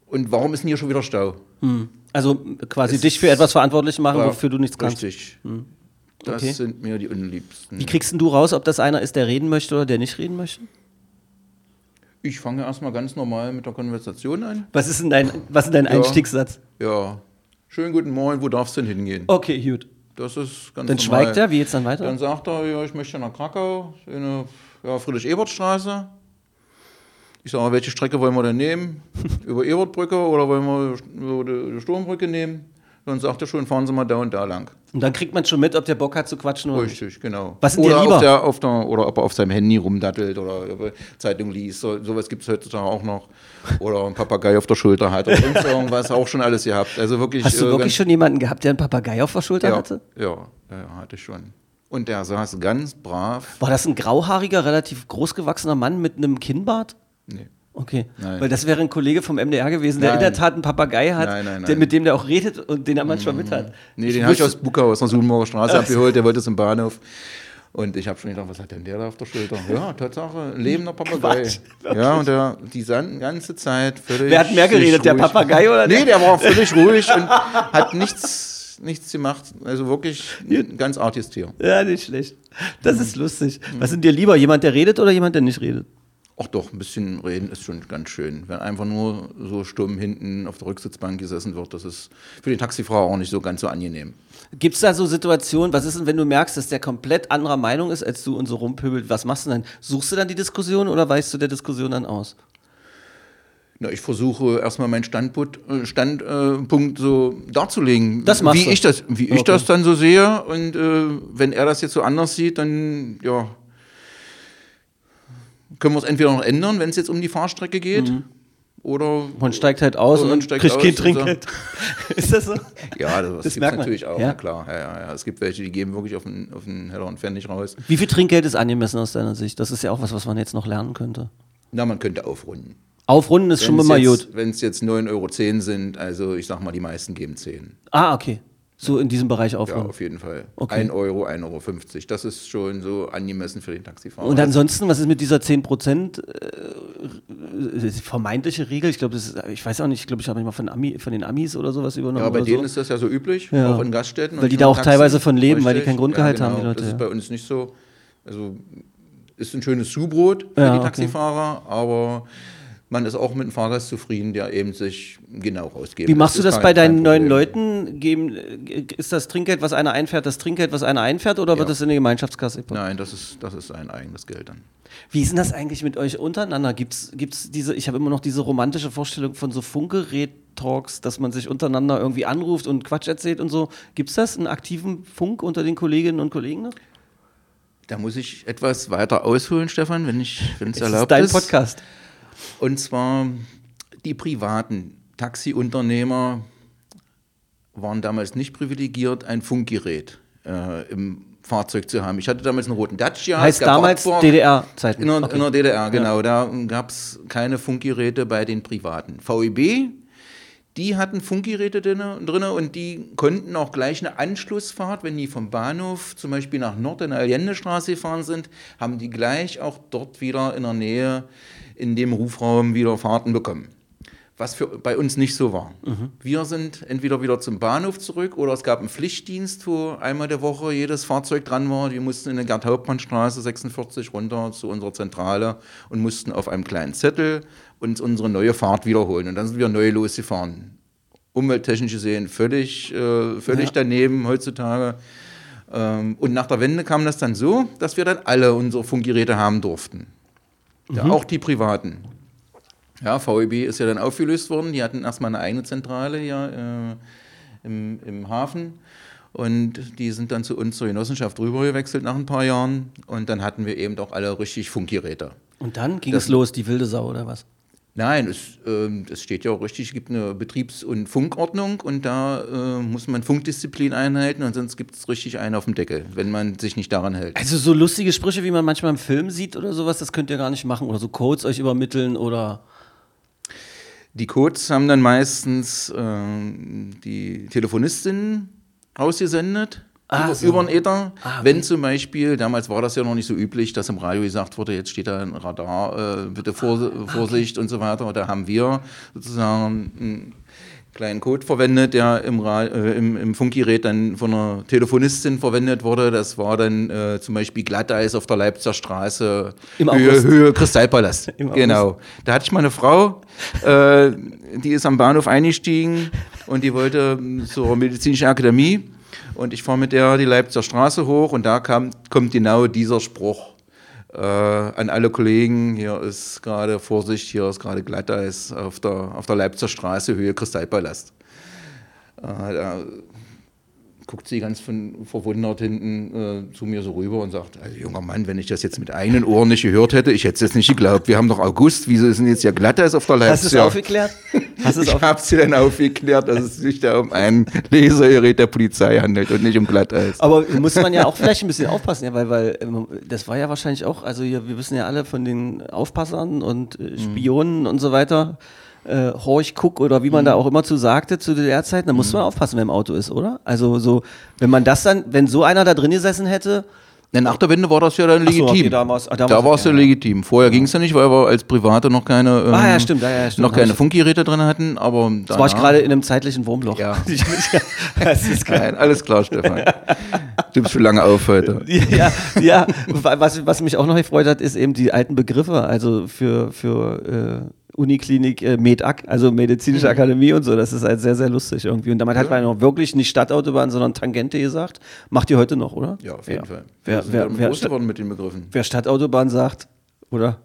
Und warum ist denn hier schon wieder Stau? Also quasi Es dich für etwas verantwortlich machen, Ja, wofür du nichts kannst. Richtig. Das Okay. sind mir die unliebsten. Wie kriegst denn du raus, ob das einer ist, der reden möchte oder der nicht reden möchte? Ich fange erstmal ganz normal mit der Konversation an. Was ist denn dein, was ist dein Ja. Einstiegssatz? Ja. Schönen guten Morgen, wo darfst du denn hingehen? Okay, gut. Das ist ganz Dann normal. schweigt er, wie jetzt dann weiter? Dann sagt er, ja, ich möchte nach Krakau, in eine ja, Friedrich-Ebert-Straße. Ich sage, welche Strecke wollen wir denn nehmen? über Ebertbrücke oder wollen wir über die Sturmbrücke nehmen? Dann sagt er schon, fahren Sie mal da und da lang. Und dann kriegt man schon mit, ob der Bock hat zu quatschen oder nicht. Richtig, genau. Was sind oder, lieber? auf der, auf der, oder ob er auf seinem Handy rumdattelt oder er Zeitung liest. So, sowas gibt es heutzutage auch noch. Oder einen Papagei auf der Schulter hat oder sonst irgendwas. Auch schon alles gehabt. Also wirklich, Hast du äh, wirklich schon jemanden gehabt, der einen Papagei auf der Schulter ja, hatte? ja, ja, hatte ich schon. Und der saß ganz brav. War das ein grauhaariger, relativ großgewachsener Mann mit einem Kinnbart? Nee. Okay. Nein. Weil das wäre ein Kollege vom MDR gewesen, der Nein. in der Tat einen Papagei hat, Nein, Der, mit dem der auch redet und den er manchmal mit hat. Nee, den habe ich aus Buckau, aus der Sudenburger Straße abgeholt. Der wollte zum Bahnhof. Und ich habe schon gedacht, was hat denn der da auf der Schulter? Ja, Tatsache, ein lebender Papagei. Quatsch, Ja, und der die ganze Zeit völlig. Wer hat mehr geredet, der Papagei oder der? Nee, der war völlig ruhig und hat nichts, nichts gemacht. Also wirklich ein ganz artiges Tier. Ja, nicht schlecht. Das Mhm. ist lustig. Was sind dir lieber, jemand, der redet oder jemand, der nicht redet? Ach doch, ein bisschen reden ist schon ganz schön. Wenn einfach nur so stumm hinten auf der Rücksitzbank gesessen wird, das ist für den Taxifahrer auch nicht so ganz so angenehm. Gibt es da so Situationen, was ist denn, wenn du merkst, dass der komplett anderer Meinung ist als du und so rumpöbelt? Was machst du dann? Suchst du dann die Diskussion oder weichst du der Diskussion dann aus? Na, ich versuche erstmal meinen Standpunkt, äh, Standpunkt so darzulegen, Das machst wie du? ich das, wie ich Okay. das dann so sehe. Und äh, wenn er das jetzt so anders sieht, dann ja, können wir es entweder noch ändern, wenn es jetzt um die Fahrstrecke geht, oder Man steigt halt aus Und kriegt kein. Trinkgeld. ist das so? ja, das, Das gibt natürlich auch, Ja? klar. Ja, ja, ja. Es gibt welche, die geben wirklich auf den, auf den Heller und Pfennig raus. Wie viel Trinkgeld ist angemessen aus deiner Sicht? Das ist ja auch was, was man jetzt noch lernen könnte. Na, man könnte aufrunden. Aufrunden ist schon Wenn's immer jetzt- gut. Wenn es jetzt 9,10 Euro sind, also ich sag mal, die meisten geben 10. Ah, okay. So in diesem Bereich Ja, aufrunden. auf jeden Fall. Okay. 1 Euro, 1,50 Euro. Das ist schon so angemessen für den Taxifahrer. Und ansonsten, was ist mit dieser 10% äh, äh, vermeintliche Regel? Ich glaube, ich weiß auch nicht, ich glaube, ich habe mal von, Ami, von den Amis oder sowas übernommen. ja, bei denen so. ist das ja so üblich, Ja. auch in Gaststätten. Weil die da auch Taxi. teilweise von leben, weil die Richtig. kein Grundgehalt ja, haben, genau. die Leute, Das ist ja. bei uns nicht so. Also ist ein schönes Zubrot für Ja, die okay. Taxifahrer, aber man ist auch mit einem Fahrgast zufrieden, der eben sich genau rausgeht. Wie machst du das bei deinen neuen. Leuten? Geben, ist das Trinkgeld, was einer einfährt, das Trinkgeld, was einer einfährt, oder wird Ja. das in die Gemeinschaftskasse? Nein, das ist, das ist ein eigenes Geld dann. Wie ist denn das eigentlich mit euch untereinander? Gibt es diese, ich habe immer noch diese romantische Vorstellung von so Funkgerät-Talks, dass man sich untereinander irgendwie anruft und Quatsch erzählt und so. Gibt es das, einen aktiven Funk unter den Kolleginnen und Kollegen noch? Da muss ich etwas weiter ausholen, Stefan, wenn es Es ist erlaubt dein ist. Und zwar die privaten Taxiunternehmer waren damals nicht privilegiert, ein Funkgerät äh, im Fahrzeug zu haben. Ich hatte damals einen roten Dacia. heißt damals. DDR-Zeiten. In Okay. in der DDR, genau. Da gab es keine Funkgeräte bei den Privaten. VEB, die hatten Funkgeräte drin, und die konnten auch gleich eine Anschlussfahrt, wenn die vom Bahnhof zum Beispiel nach Nord- in der Allendestraße gefahren sind, haben die gleich auch dort wieder in der Nähe in dem Rufraum wieder Fahrten bekommen. Was für, bei uns nicht so war. Wir sind entweder wieder zum Bahnhof zurück oder es gab einen Pflichtdienst, wo einmal der Woche jedes Fahrzeug dran war. Wir mussten in der Gerd-Hauptmann-Straße 46 runter zu unserer Zentrale und mussten auf einem kleinen Zettel uns unsere neue Fahrt wiederholen. Und dann sind wir neu losgefahren. Umwelttechnisch gesehen völlig, äh, völlig Ja. daneben heutzutage. Ähm, und nach der Wende kam das dann so, dass wir dann alle unsere Funkgeräte haben durften. Ja, auch die privaten. Ja, VEB ist ja dann aufgelöst worden. Die hatten erstmal eine eigene Zentrale hier äh, im, im Hafen. Und die sind dann zu uns zur Genossenschaft rübergewechselt nach ein paar Jahren. Und dann hatten wir eben auch alle richtig Funkgeräte. Und dann ging Das- es los, die wilde Sau oder was? Nein, es, ähm, es steht ja auch richtig, es gibt eine Betriebs- und Funkordnung und da äh, muss man Funkdisziplin einhalten und sonst gibt es richtig einen auf dem Deckel, wenn man sich nicht daran hält. Also so lustige Sprüche, wie man manchmal im Film sieht oder sowas, das könnt ihr gar nicht machen. Oder so Codes euch übermitteln oder. Die Codes haben dann meistens ähm, die Telefonistin ausgesendet. Ah, über, so. über den Äther. Ah, okay. Wenn zum Beispiel, damals war das ja noch nicht so üblich, dass im Radio gesagt wurde, jetzt steht da ein Radar, äh, bitte Vor Ah, Vorsicht und so weiter. Da haben wir sozusagen einen kleinen Code verwendet, der im, Ra äh, im, im Funkgerät dann von einer Telefonistin verwendet wurde. Das war dann äh, zum Beispiel Glatteis auf der Leipziger Straße, Im Höhe. Höhe Kristallpalast. Im genau. Da hatte ich mal eine Frau, äh, die ist am Bahnhof eingestiegen und die wollte zur medizinischen Akademie. Und ich fahre mit der die Leipziger Straße hoch und da kam, kommt genau dieser Spruch äh, an alle Kollegen. Hier ist gerade Vorsicht, hier ist gerade Glatteis auf der, auf der Leipziger Straße, Höhe Kristallpalast. Äh, da guckt sie ganz von, verwundert hinten äh, zu mir so rüber und sagt, also, junger Mann, wenn ich das jetzt mit eigenen Ohren nicht gehört hätte, ich hätte es jetzt nicht geglaubt. Wir haben doch August, wieso ist denn jetzt ja Glatteis auf der Hast du es aufgeklärt? Hast Ich auf habe sie dann aufgeklärt, dass es sich da um ein Lasergerät der Polizei handelt und nicht um Glatteis. Aber muss man ja auch vielleicht ein bisschen aufpassen, ja, weil, weil ähm, das war ja wahrscheinlich auch, also hier, wir wissen ja alle von den Aufpassern und Mhm. äh, Spionen und so weiter, äh, Horch, Guck oder wie man Mhm. da auch immer zu sagte zu der Zeit, da muss man aufpassen, wenn im Auto ist, oder? Also so, wenn man das dann, wenn so einer da drin gesessen hätte, Denn nach der Wende war das ja dann Ach so, legitim. okay, damals- ah, damals- da war es ja ja. legitim. Vorher ging es ja nicht, weil wir als Private noch keine, ähm, Ah, ja, stimmt, ja, ja, stimmt. noch keine Funkgeräte drin hatten. Aber das war ich gerade in einem zeitlichen Wurmloch. Ja. das ist geil. Nein, alles klar, Stefan. Du bist schon lange auf heute. ja, ja. Was, was mich auch noch gefreut hat, ist eben die alten Begriffe, also für, für äh, Uniklinik äh, MedAk, also Medizinische Mhm. Akademie und so. Das ist halt sehr, sehr lustig irgendwie. Und damit hat man noch wirklich nicht Stadtautobahn, sondern Tangente gesagt. Macht ihr heute noch, oder? Ja, auf jeden Fall. Wer, wer, wer, geworden mit den Begriffen. wer Stadtautobahn sagt, oder?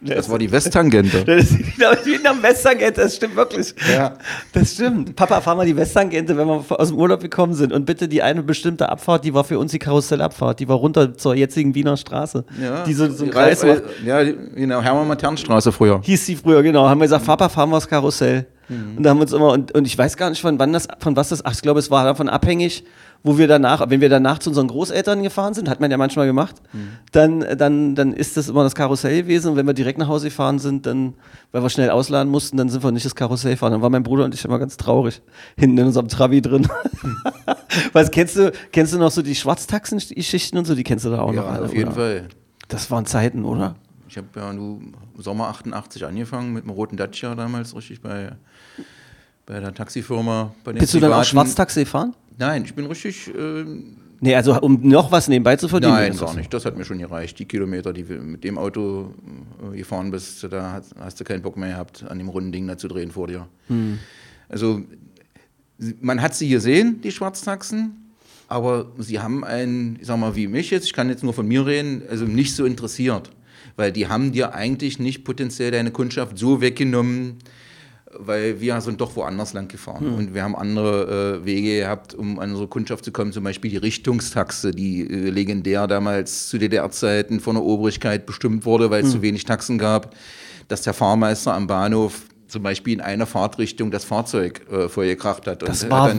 Das war die Westtangente. Das ist wie am Westtangente, das stimmt wirklich. Ja. Das stimmt. Papa, fahr mal die Westtangente, wenn wir aus dem Urlaub gekommen sind. Und bitte die eine bestimmte Abfahrt, die war für uns die Karussellabfahrt. Die war runter zur jetzigen Wiener Straße. Ja, Die so, so einen die Kreis macht. Ja, die- genau, Hermann-Maternstraße früher. Hieß sie früher, genau. Haben wir gesagt, Papa, fahren wir das Karussell. Und da haben wir uns immer, und, und ich weiß gar nicht, von wann das, von was das, ach, ich glaube, es war davon abhängig, wo wir danach, wenn wir danach zu unseren Großeltern gefahren sind, hat man ja manchmal gemacht, dann, dann, dann ist das immer das Karussell gewesen. Und wenn wir direkt nach Hause gefahren sind, dann, weil wir schnell ausladen mussten, dann sind wir nicht das Karussell gefahren. Dann war mein Bruder und ich immer ganz traurig, hinten in unserem Trabi drin. Was kennst du, kennst du noch so die Schwarztaxen-Geschichten und so? Die kennst du da auch Ja, noch alle, auf jeden oder? Fall. Das waren Zeiten, oder? Ich habe ja nur Sommer 88 angefangen mit dem roten Dacia damals, richtig bei, bei der Taxifirma. Bei Bist du dann auch. Schwarztaxi gefahren? Nein, ich bin richtig äh, Nee, also um noch was nebenbei zu verdienen. Nein, gar nicht. Das hat mir schon gereicht. Die Kilometer, die wir mit dem Auto äh, gefahren bist, da hast, hast du keinen Bock mehr gehabt, an dem runden Ding da zu drehen vor dir. Hm. Also man hat sie gesehen, die Schwarztaxen, aber sie haben einen, ich sag mal, wie mich jetzt, ich kann jetzt nur von mir reden, also nicht so interessiert. Weil die haben dir eigentlich nicht potenziell deine Kundschaft so weggenommen, weil wir sind doch woanders lang gefahren Hm. und wir haben andere äh, Wege gehabt, um an unsere Kundschaft zu kommen. Zum Beispiel die Richtungstaxe, die äh, legendär damals zu DDR-Zeiten von der Obrigkeit bestimmt wurde, weil es Hm. zu wenig Taxen gab, dass der Fahrmeister am Bahnhof zum Beispiel in einer Fahrtrichtung das Fahrzeug äh, vorgekracht hat. Das Und, äh, war,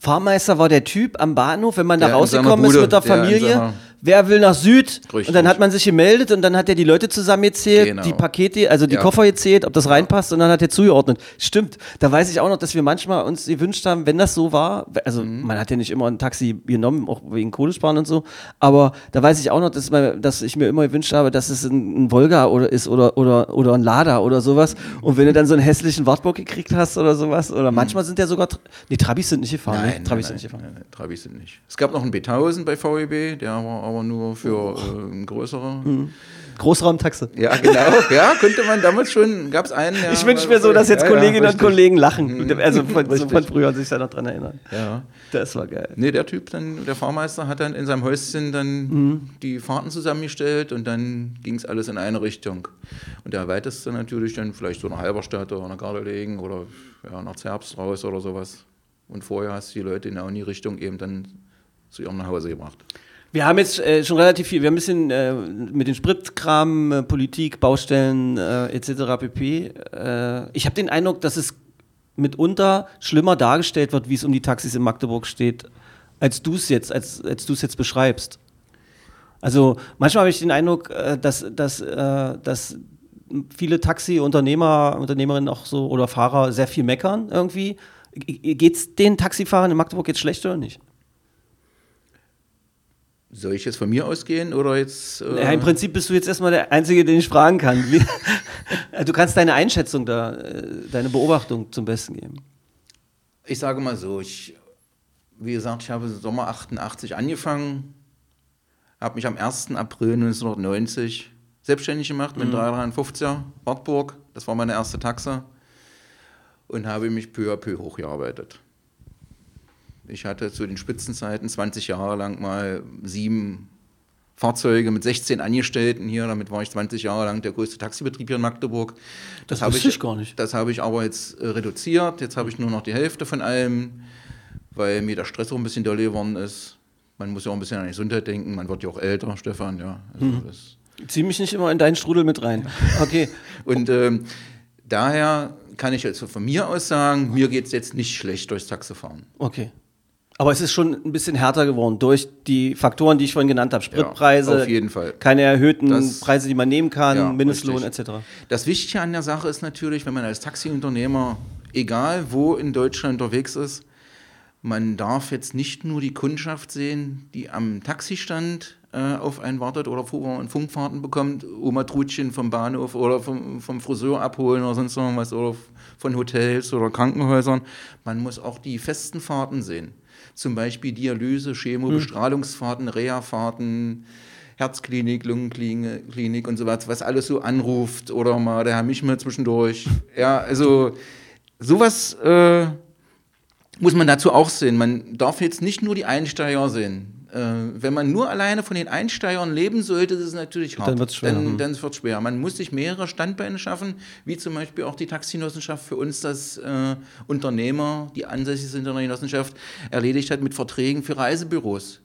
Fahrmeister war der Typ am Bahnhof, wenn man da Der rausgekommen ist mit der der Familie. seiner- Wer will nach Süd? Richtig. Und dann hat man sich gemeldet und dann hat er die Leute zusammengezählt, Genau. die Pakete, also die Ja. Koffer gezählt, ob das reinpasst und dann hat er zugeordnet. Stimmt. Da weiß ich auch noch, dass wir manchmal uns gewünscht haben, wenn das so war, also Mhm. man hat ja nicht immer ein Taxi genommen, auch wegen Kohlesparen und so, aber da weiß ich auch noch, dass, man, dass ich mir immer gewünscht habe, dass es ein, ein Volga oder ist oder, oder, oder ein Lada oder sowas. Und wenn du dann so einen hässlichen Wartburg gekriegt hast oder sowas, oder manchmal sind ja sogar, nee, Trabis sind nicht gefahren, ne? Mhm. Nein, Trabis nein, sind nicht gefahren. nein, nein, Trabis sind nicht. Es gab noch einen B1000 bei VEB, der war aber nur für äh, ein größerer. Großraumtaxe. Ja, genau. Ja, könnte man damals schon, gab es einen. Ja, Ich wünsche mir so, dass jetzt ja, ja, Kolleginnen und richtig. Mhm. Kollegen lachen. Also von, so von früher sich da noch dran erinnern. Ja. Das war geil. Nee, der Typ dann, der Fahrmeister hat dann in seinem Häuschen dann Mhm. die Fahrten zusammengestellt und dann ging es alles in eine Richtung. Und der weiteste natürlich dann vielleicht so nach Halberstadt oder nach Gardelegen oder ja, nach Zerbst raus oder sowas. Und vorher hast du die Leute in die Richtung eben dann zu ihrem Nachhause gebracht. Wir haben jetzt äh, schon relativ viel, wir haben ein bisschen äh, mit den Spritkram, äh, Politik, Baustellen äh, etc. pp. Äh, ich habe den Eindruck, dass es mitunter schlimmer dargestellt wird, wie es um die Taxis in Magdeburg steht, als du es jetzt, als, als du es jetzt beschreibst. Also manchmal habe ich den Eindruck, äh, dass, dass, dass viele Taxi-Unternehmer, Unternehmerinnen auch so oder Fahrer sehr viel meckern irgendwie. Geht es den Taxifahrern in Magdeburg jetzt schlecht oder nicht? Soll ich jetzt von mir ausgehen oder jetzt. äh, Ja, Im Prinzip bist du jetzt erstmal der Einzige, den ich fragen kann. Du kannst deine Einschätzung da, äh, deine Beobachtung zum Besten geben. Ich sage mal so, ich, wie gesagt, ich habe Sommer 88 angefangen, habe mich am 1. April 1990 selbstständig gemacht mit 350er Wartburg. Das war meine erste Taxe und habe mich peu à peu hochgearbeitet. Ich hatte zu den Spitzenzeiten 20 Jahre lang mal sieben Fahrzeuge mit 16 Angestellten hier. Damit war ich 20 Jahre lang der größte Taxibetrieb hier in Magdeburg. Das habe wusste ich gar nicht. Das habe ich aber jetzt äh, reduziert. Jetzt habe ich nur noch die Hälfte von allem, weil mir der Stress auch ein bisschen doll geworden ist. Man muss ja auch ein bisschen an die Gesundheit denken. Man wird ja auch älter, Stefan. Ja, also das, Zieh mich nicht immer in deinen Strudel mit rein. Okay. und ähm, daher kann ich jetzt von mir aus sagen, mir geht es jetzt nicht schlecht durchs Taxifahren. Okay. Aber es ist schon ein bisschen härter geworden durch die Faktoren, die ich vorhin genannt habe. Spritpreise, auf jeden Fall. keine erhöhten Das- Preise, die man nehmen kann, Ja, Mindestlohn richtig. etc. Das Wichtige an der Sache ist natürlich, wenn man als Taxiunternehmer, egal wo in Deutschland unterwegs ist, man darf jetzt nicht nur die Kundschaft sehen, die am Taxistand äh, auf einen wartet oder Fu- und Funkfahrten bekommt, Oma Trutchen vom Bahnhof oder vom, vom Friseur abholen oder sonst irgendwas oder von Hotels oder Krankenhäusern. Man muss auch die festen Fahrten sehen. Zum Beispiel Dialyse, Chemo, Bestrahlungsfahrten, Reha-Fahrten, Herzklinik, Lungenklinik Klinik und so was, was alles so anruft oder mal der Herr Michmer zwischendurch. Ja, also sowas äh, muss man dazu auch sehen. Man darf jetzt nicht nur die Einsteiger sehen. Äh, wenn man nur alleine von den Einsteigern leben sollte, ist es natürlich hart. Dann wird's schwer, Dann, hm. dann wird schwer. Man muss sich mehrere Standbeine schaffen, wie zum Beispiel auch die Taxigenossenschaft für uns das äh, Unternehmer, die ansässig sind in der Genossenschaft, erledigt hat mit Verträgen für Reisebüros.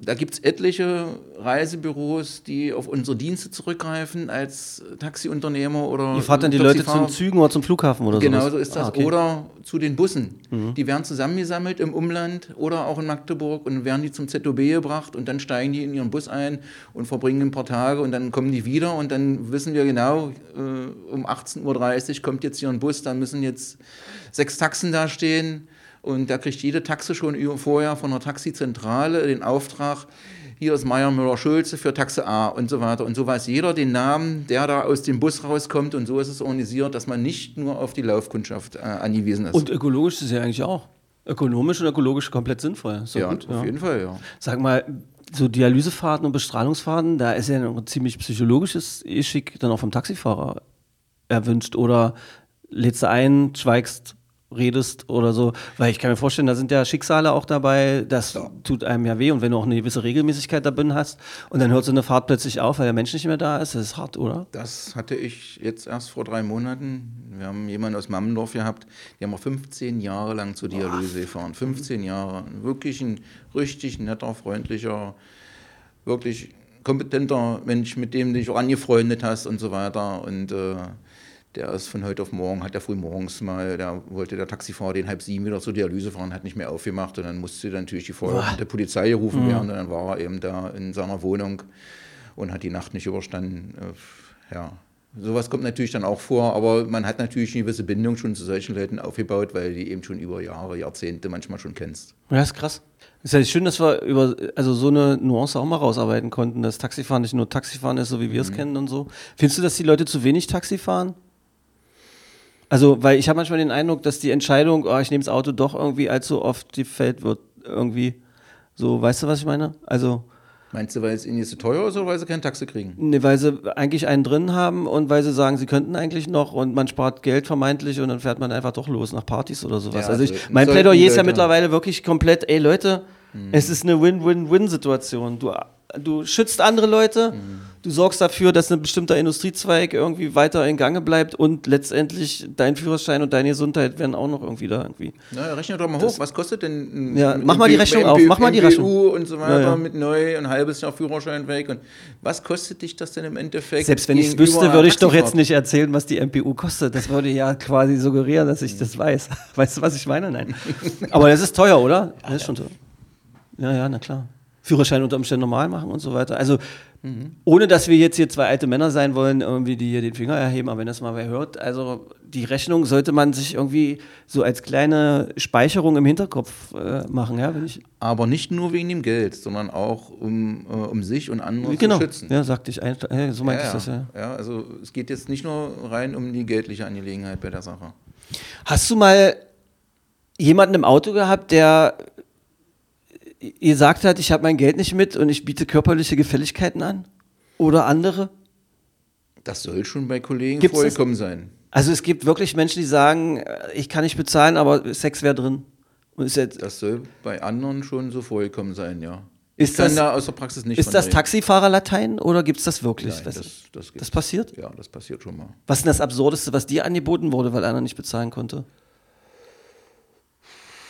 Da gibt es etliche Reisebüros, die auf unsere Dienste zurückgreifen als Taxiunternehmer oder Ihr fahrt dann die Leute Taxifahrer. zum Zügen oder zum Flughafen oder Genau sowas? so ist das. Ah, okay. Mhm. Oder zu den Bussen. Die werden zusammengesammelt im Umland oder auch in Magdeburg und werden die zum ZOB gebracht und dann steigen die in ihren Bus ein und verbringen ein paar Tage und dann kommen die wieder und dann wissen wir genau, äh, um 18.30 Uhr kommt jetzt hier ein Bus, da müssen jetzt sechs Taxen da stehen und da kriegt jede Taxe schon vorher von der Taxizentrale den Auftrag, hier ist Meier Müller-Schulze für Taxe A und so weiter. Und so weiß jeder den Namen, der da aus dem Bus rauskommt. Und so ist es organisiert, dass man nicht nur auf die Laufkundschaft äh, angewiesen ist. Und ökologisch ist es ja eigentlich auch. Ökonomisch und ökologisch komplett sinnvoll. Doch Ja, gut, auf jeden Fall, ja. Sag mal, so Dialysefahrten und Bestrahlungsfahrten, da ist ja ein ziemlich psychologisches Geschick dann auch vom Taxifahrer erwünscht. Oder lädst du ein, schweigst, redest oder so. Weil ich kann mir vorstellen, da sind ja Schicksale auch dabei, das tut einem ja weh. Und wenn du auch eine gewisse Regelmäßigkeit da drin hast und dann hört so eine Fahrt plötzlich auf, weil der Mensch nicht mehr da ist, das ist hart, oder? Das hatte ich jetzt erst vor drei Monaten. Wir haben jemanden aus Mammendorf gehabt, die haben wir 15 Jahre lang zur Dialyse gefahren. 15 Jahre. Wirklich ein richtig netter, freundlicher, wirklich kompetenter Mensch, mit dem du dich auch angefreundet hast und so weiter. Und äh, der ist von heute auf morgen, hat er früh morgens mal, da wollte der Taxifahrer den halb sieben wieder zur Dialyse fahren, hat nicht mehr aufgemacht und dann musste dann natürlich die Feuerwehr der Polizei gerufen werden und dann war er eben da in seiner Wohnung und hat die Nacht nicht überstanden. Äh, Ja, sowas kommt natürlich dann auch vor, aber man hat natürlich eine gewisse Bindung schon zu solchen Leuten aufgebaut, weil die eben schon über Jahre, Jahrzehnte manchmal schon kennst. Ja, ist krass. Ist ja schön, dass wir über also so eine Nuance auch mal rausarbeiten konnten, dass Taxifahren nicht nur Taxifahren ist, so wie wir es kennen und so. Findest du, dass die Leute zu wenig Taxi fahren? Also, weil ich habe manchmal den Eindruck, dass die Entscheidung, oh, ich nehme das Auto doch irgendwie allzu oft gefällt wird. Irgendwie so, weißt du, was ich meine? Also, Meinst du, weil es ihnen jetzt zu teuer ist oder weil sie kein Taxi kriegen? ne, weil sie eigentlich einen drin haben und weil sie sagen, sie könnten eigentlich noch und man spart Geld vermeintlich und dann fährt man einfach doch los nach Partys oder sowas. Ja, also, ich, also mein sollten Plädoyer ist ja mittlerweile wirklich komplett, ey Leute, es ist eine Win-Win-Win-Situation. Du, du schützt andere Leute, du sorgst dafür, dass ein bestimmter Industriezweig irgendwie weiter in Gange bleibt und letztendlich dein Führerschein und deine Gesundheit werden auch noch irgendwie da irgendwie. Na, rechne doch mal hoch. Was kostet denn ein Ja, mach mal die Rechnung auf, mach mal die MPU Rechnung. und so weiter Ja, ja. mit neu, ein halbes Jahr Führerschein weg. Und was kostet dich das denn im Endeffekt? Selbst wenn ich es wüsste, würde ich doch jetzt nicht erzählen, was die MPU kostet. Das würde ja quasi suggerieren, dass ich das weiß. Weißt du, was ich meine? Nein. Aber das ist teuer, oder? das ist schon teuer. Ja, ja, na klar. Führerschein unter Umständen normal machen und so weiter. Also, ohne dass wir jetzt hier zwei alte Männer sein wollen, irgendwie, die hier den Finger erheben, aber wenn das mal wer hört, also die Rechnung sollte man sich irgendwie so als kleine Speicherung im Hinterkopf äh, machen, ja, wenn ich. Aber nicht nur wegen dem Geld, sondern auch um, äh, um sich und andere Genau, zu schützen. ja, sagte ich, so meinte ich das, ja. ja, also es geht jetzt nicht nur rein um die geldliche Angelegenheit bei der Sache. Hast du mal jemanden im Auto gehabt, der gesagt hat, ich habe mein Geld nicht mit und ich biete körperliche Gefälligkeiten an? Oder andere? Das soll schon bei Kollegen Gibt's das? vorgekommen sein. Also es gibt wirklich Menschen, die sagen, äh, ich kann nicht bezahlen, aber Sex wäre drin. Das soll bei anderen schon so vorgekommen sein, ja. Ist ich kann das- da aus der Praxis nicht ist das. Taxifahrerlatein oder gibt es das wirklich? Nein, das, das, das passiert? Ja, das passiert schon mal. Was ist denn das Absurdeste, was dir angeboten wurde, weil einer nicht bezahlen konnte?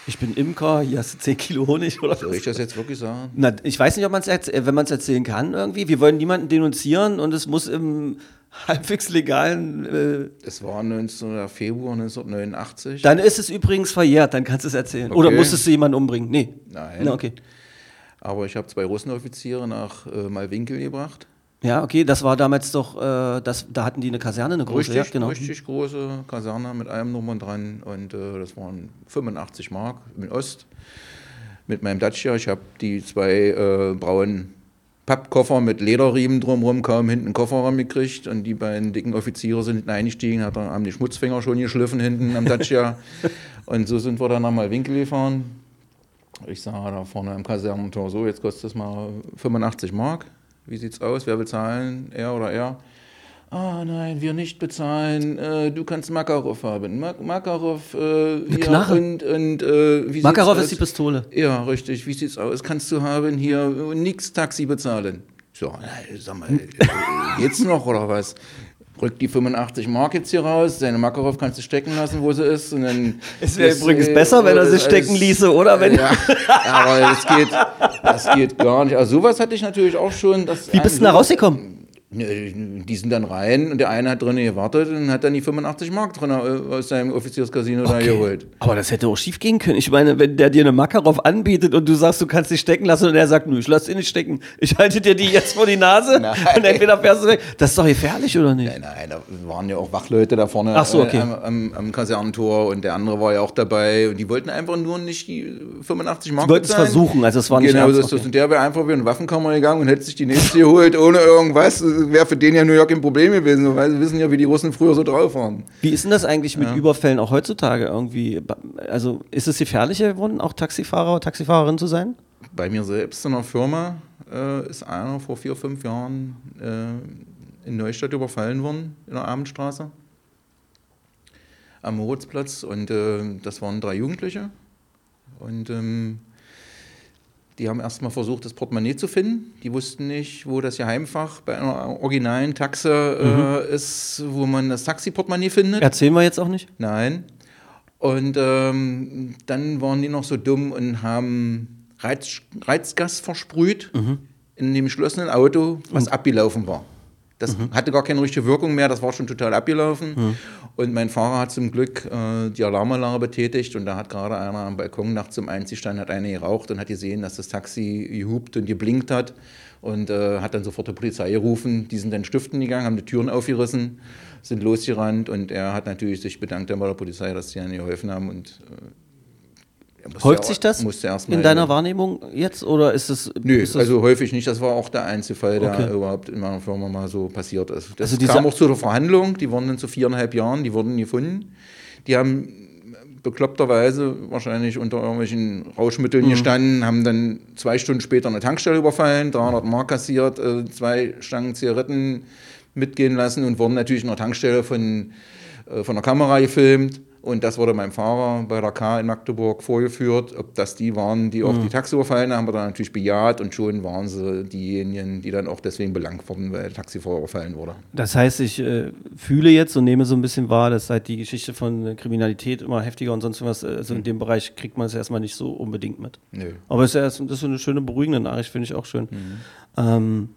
Ich bin Imker, hier hast du 10 Kilo Honig oder Soll ich das jetzt wirklich sagen? Na, ich weiß nicht, ob man es wenn man es erzählen kann irgendwie. Wir wollen niemanden denunzieren und es muss im halbwegs legalen. Äh, Es war 19. Februar 1989. dann ist es übrigens verjährt, dann kannst du es erzählen. Oder Okay. musstest du jemanden umbringen? Nee. Nein. Na, okay. Aber ich habe zwei Russenoffiziere nach äh, Malwinkel gebracht. Ja, okay, das war damals doch, äh, das, da hatten die eine Kaserne, eine große. Richtig, ja, genau. richtig große Kaserne mit allem drum und dran. Und äh, das waren 85 Mark im Ost. Mit meinem Dacia. Ich habe die zwei äh, braunen Pappkoffer mit Lederriemen drumherum kaum hinten einen Kofferraum gekriegt. Und die beiden dicken Offiziere sind hinten eingestiegen, hat, haben die Schmutzfinger schon geschliffen hinten am Dacia. und so sind wir dann nach Malwinkel gefahren. Ich sah da vorne am Kasernentor so, jetzt kostet es mal 85 Mark. Wie sieht's aus? Wer will zahlen? Er oder er? Ah, nein, wir nicht bezahlen. Äh, du kannst Makarov haben. Mak Makarov, äh, hier Knarre? und, und äh, wie Makarov sieht's ist die aus? Pistole. Ja, richtig. Wie sieht's aus? Kannst du haben hier nix Taxi bezahlen? So, sag mal, äh, geht's noch oder was? Rück die 85 Mark jetzt hier raus, deine Makarov kannst du stecken lassen, wo sie ist. Und dann Es wäre übrigens äh, besser, wenn er sie stecken ließe, oder? Wenn, ja, aber das geht, das geht gar nicht. Also sowas hatte ich natürlich auch schon. Wie bist du da rausgekommen? Nö, Die sind dann rein und der eine hat drinnen gewartet und hat dann die 85 Mark drin äh, aus seinem Offizierscasino da geholt. Aber das hätte auch schief gehen können. Ich meine, wenn der dir eine Makarov anbietet und du sagst, du kannst dich stecken lassen und er sagt, nö, ich lass dich nicht stecken. Ich halte dir die jetzt vor die Nase und entweder fährst du weg. Das ist doch gefährlich, oder nicht? Nein, nein, da waren ja auch Wachleute da vorne so, okay. äh, am, am, am Kasernentor und der andere war ja auch dabei und die wollten einfach nur nicht die 85 Mark Die wollten es versuchen, also es war nicht Genau, ernst, das ist das. okay. Und der wäre einfach wieder in die Waffenkammer gegangen und hätte sich die nächste geholt, ohne irgendwas. Wäre für den ja New York ein Problem gewesen, weil sie wissen ja, wie die Russen früher so drauf waren. Wie ist denn das eigentlich mit Überfällen auch heutzutage irgendwie? Also ist es gefährlicher geworden, auch Taxifahrer oder Taxifahrerin zu sein? Bei mir selbst in der Firma äh, ist einer vor vier, fünf Jahren äh, in Neustadt überfallen worden, in der Abendstraße, am Moritzplatz. Und äh, das waren drei Jugendliche. Und ähm, die haben erstmal versucht, das Portemonnaie zu finden. Die wussten nicht, wo das Geheimfach bei einer originalen Taxe äh, ist, wo man das Taxi-Portemonnaie findet. Erzählen wir jetzt auch nicht. Nein. Und ähm, dann waren die noch so dumm und haben Reiz, Reizgas versprüht in dem geschlossenen Auto, was abgelaufen war. Das hatte gar keine richtige Wirkung mehr, das war schon total abgelaufen. Und mein Fahrer hat zum Glück äh, die Alarmanlage betätigt und da hat gerade einer am Balkon nachts zum Einziehstein hat eine geraucht und hat gesehen, dass das Taxi gehupt und geblinkt hat und äh, hat dann sofort die Polizei gerufen. Die sind dann stiften gegangen, haben die Türen aufgerissen, sind losgerannt und er hat natürlich sich bedankt dann bei der Polizei, dass sie ihnen geholfen haben und äh, Häuft ja- sich das in deiner Wahrnehmung jetzt oder ist es. Nö, ist also häufig nicht. Das war auch der einzige Fall, der Okay. überhaupt in meiner Firma mal so passiert ist. Das Also kam auch zu der Verhandlung. Die wurden dann zu viereinhalb Jahren, die wurden gefunden. Die haben bekloppterweise wahrscheinlich unter irgendwelchen Rauschmitteln Mhm. gestanden, haben dann zwei Stunden später eine Tankstelle überfallen, 300 Mark kassiert, äh, zwei Stangen Zigaretten mitgehen lassen und wurden natürlich in der Tankstelle von, äh, von der Kamera gefilmt. Und das wurde meinem Fahrer bei der K in Magdeburg vorgeführt. Ob das die waren, die auch Mhm. die Taxi überfallen haben, haben wir dann natürlich bejaht und schon waren sie diejenigen, die dann auch deswegen belangt wurden, weil der Taxifahrer überfallen wurde. das heißt, ich äh, fühle jetzt und nehme so ein bisschen wahr, dass halt die Geschichte von äh, Kriminalität immer heftiger und sonst was, also Mhm. in dem Bereich kriegt man es erstmal nicht so unbedingt mit. Nö. Aber es ist, ja, das ist so eine schöne, beruhigende Nachricht, finde ich auch schön. Mhm. Ähm,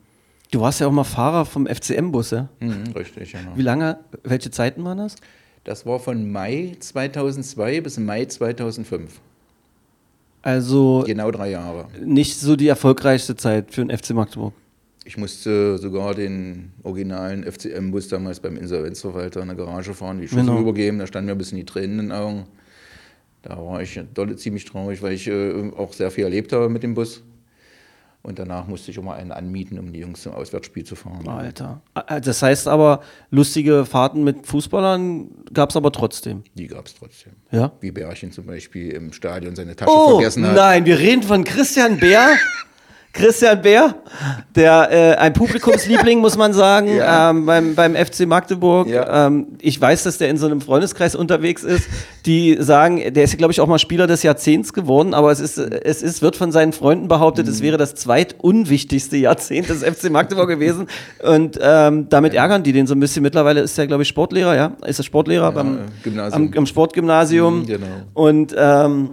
du warst ja auch mal Fahrer vom FCM-Bus, ja? Mhm, richtig, genau. Wie lange, welche Zeiten waren das? Das war von Mai 2002 bis Mai 2005. Also Genau drei Jahre. nicht so die erfolgreichste Zeit für den FC Magdeburg. Ich musste sogar den originalen FCM-Bus damals beim Insolvenzverwalter in der Garage fahren, die Schlüssel Genau. übergeben. Da standen mir ein bisschen die Tränen in den Augen. Da war ich ziemlich traurig, weil ich äh, auch sehr viel erlebt habe mit dem Bus. Und danach musste ich immer einen anmieten, um die Jungs zum Auswärtsspiel zu fahren. Alter. Äh, Das heißt aber, lustige Fahrten mit Fußballern gab es aber trotzdem. Die gab es trotzdem. Ja? Wie Bärchen zum Beispiel im Stadion seine Tasche Oh, vergessen hat. nein, wir reden von Christian Bär. Christian Bär, der äh, ein Publikumsliebling, muss man sagen, Ja. ähm, beim, beim FC Magdeburg. Ja. Ähm, ich weiß, dass der in so einem Freundeskreis unterwegs ist, die sagen, der ist, glaube ich, auch mal Spieler des Jahrzehnts geworden, aber es ist, es ist, wird von seinen Freunden behauptet, Mhm. es wäre das zweitunwichtigste Jahrzehnt des FC Magdeburg gewesen. Und ähm, damit ärgern die den so ein bisschen. Mittlerweile ist er, glaube ich, Sportlehrer, ja? Ist er Sportlehrer beim Gymnasium. Am, am Sportgymnasium. Mhm, genau. Und ähm,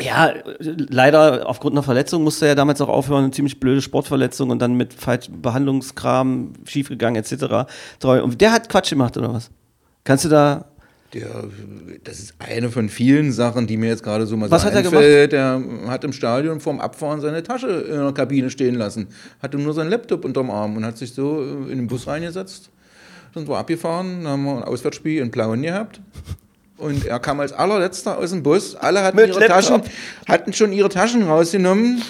ja, leider aufgrund einer Verletzung musste er damals auch aufhören, eine ziemlich blöde Sportverletzung und dann mit falschem Behandlungskram schiefgegangen etc. Treu- Und der hat Quatsch gemacht oder was? Kannst du da Der, das ist eine von vielen Sachen, die mir jetzt gerade so mal Was so hat er einfällt. Der hat im Stadion vorm Abfahren seine Tasche in der Kabine stehen lassen. Hatte nur seinen Laptop unterm Arm und hat sich so in den Bus reingesetzt. Sind wir abgefahren, dann haben wir ein Auswärtsspiel in Plauen gehabt. Und er kam als allerletzter aus dem Bus. Alle hatten, Mit ihre Laptop. Taschen, hatten schon ihre Taschen rausgenommen.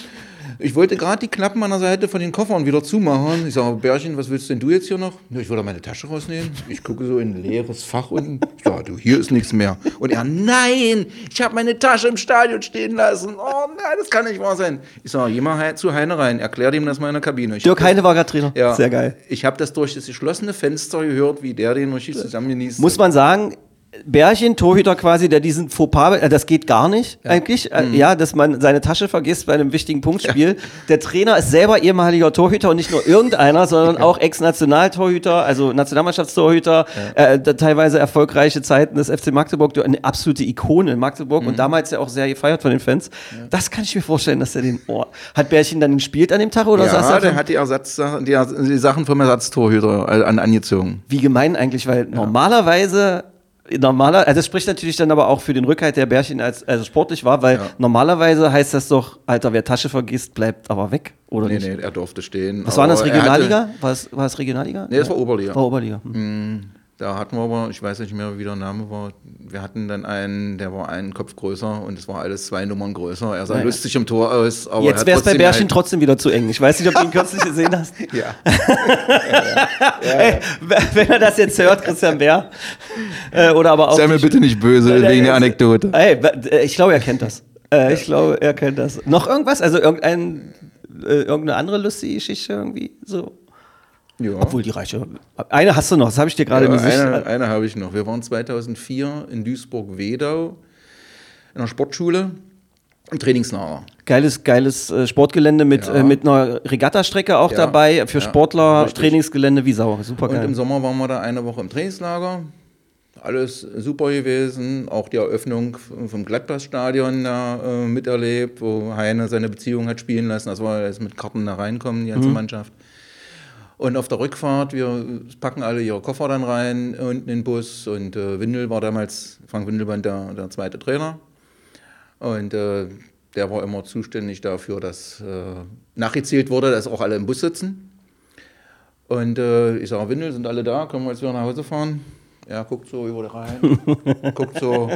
Ich wollte gerade die Klappen an der Seite von den Koffern wieder zumachen. Ich sage, Bärchen, was willst denn du jetzt hier noch? Ich wollte meine Tasche rausnehmen. Ich gucke so in ein leeres Fach unten. Ja, du, hier ist nichts mehr. Und er, nein, ich habe meine Tasche im Stadion stehen lassen. Oh nein, das kann nicht wahr sein. Ich sage, geh mal zu Heine rein, erklär ihm das mal in der Kabine. Ich Dirk Heine war gerade Trainer. ja, Sehr geil. Ich habe das durch das geschlossene Fenster gehört, wie der den richtig zusammengenießt. Muss man sagen, Bärchen, Torhüter quasi, der diesen Fauxpas, äh, das geht gar nicht eigentlich. Äh, ja, dass man seine Tasche vergisst bei einem wichtigen Punktspiel. Der Trainer ist selber ehemaliger Torhüter und nicht nur irgendeiner, sondern auch Ex-Nationaltorhüter, also Nationalmannschaftstorhüter, äh, da- teilweise erfolgreiche Zeiten des FC Magdeburg, eine absolute Ikone in Magdeburg und damals ja auch sehr gefeiert von den Fans. Das kann ich mir vorstellen, dass er den oh, Hat Bärchen dann gespielt an dem Tag oder saß ja, er der hat die, Ersatzsachen, die, die Sachen vom Ersatztorhüter äh, an, angezogen. Wie gemein eigentlich, weil normalerweise, normaler, also das spricht natürlich dann aber auch für den Rückhalt der Bärchen als also sportlich war, weil Ja. normalerweise heißt das doch, Alter, wer Tasche vergisst, bleibt aber weg, oder Nee, nicht? nee, er durfte stehen. Was war das, er hatte- Regionalliga? War es, war es Regionalliga? Nee, das war Oberliga. War Oberliga. Hm. Da hatten wir aber, ich weiß nicht mehr, wie der Name war. Wir hatten dann einen, der war einen Kopf größer und es war alles zwei Nummern größer. Er sah Naja. lustig im Tor aus, aber er Jetzt wäre es bei Bärchen einen- trotzdem wieder zu eng. Ich weiß nicht, ob du ihn kürzlich gesehen hast. Ja. Ey, wenn er das jetzt hört, Christian Bär. Äh, oder aber auch. Sei mir bitte nicht böse er wegen der ist- Anekdote. Ey, äh, ich glaube, er kennt das. Äh, ich glaube, er kennt das. Noch irgendwas? Also irgendein, äh, irgendeine andere lustige Geschichte irgendwie? So. Ja. Obwohl die reiche. Eine hast du noch, das habe ich dir gerade Ja, Gesicht. eine, eine habe ich noch. Wir waren 2004 in Duisburg-Wedau in einer Sportschule im Trainingslager. Geiles, geiles äh, Sportgelände mit, Ja. äh, mit einer Regattastrecke auch Ja. dabei. Für Sportler, richtig. Trainingsgelände wie Sau. Super Und im geil. Sommer waren wir da eine Woche im Trainingslager. Alles super gewesen. Auch die Eröffnung vom Gladbach-Stadion da äh, miterlebt, wo Heine seine Beziehung hat spielen lassen. Das war jetzt mit Karten da reinkommen, die ganze Mannschaft. Und auf der Rückfahrt, wir packen alle ihre Koffer dann rein unten in den Bus. Und äh, Windel war damals, Frank Windelband, der, der zweite Trainer. Und äh, der war immer zuständig dafür, dass äh, nachgezählt wurde, dass auch alle im Bus sitzen. Und äh, ich sage, Windel, sind alle da? Können wir jetzt wieder nach Hause fahren? Er guckt so über rein, guckt so.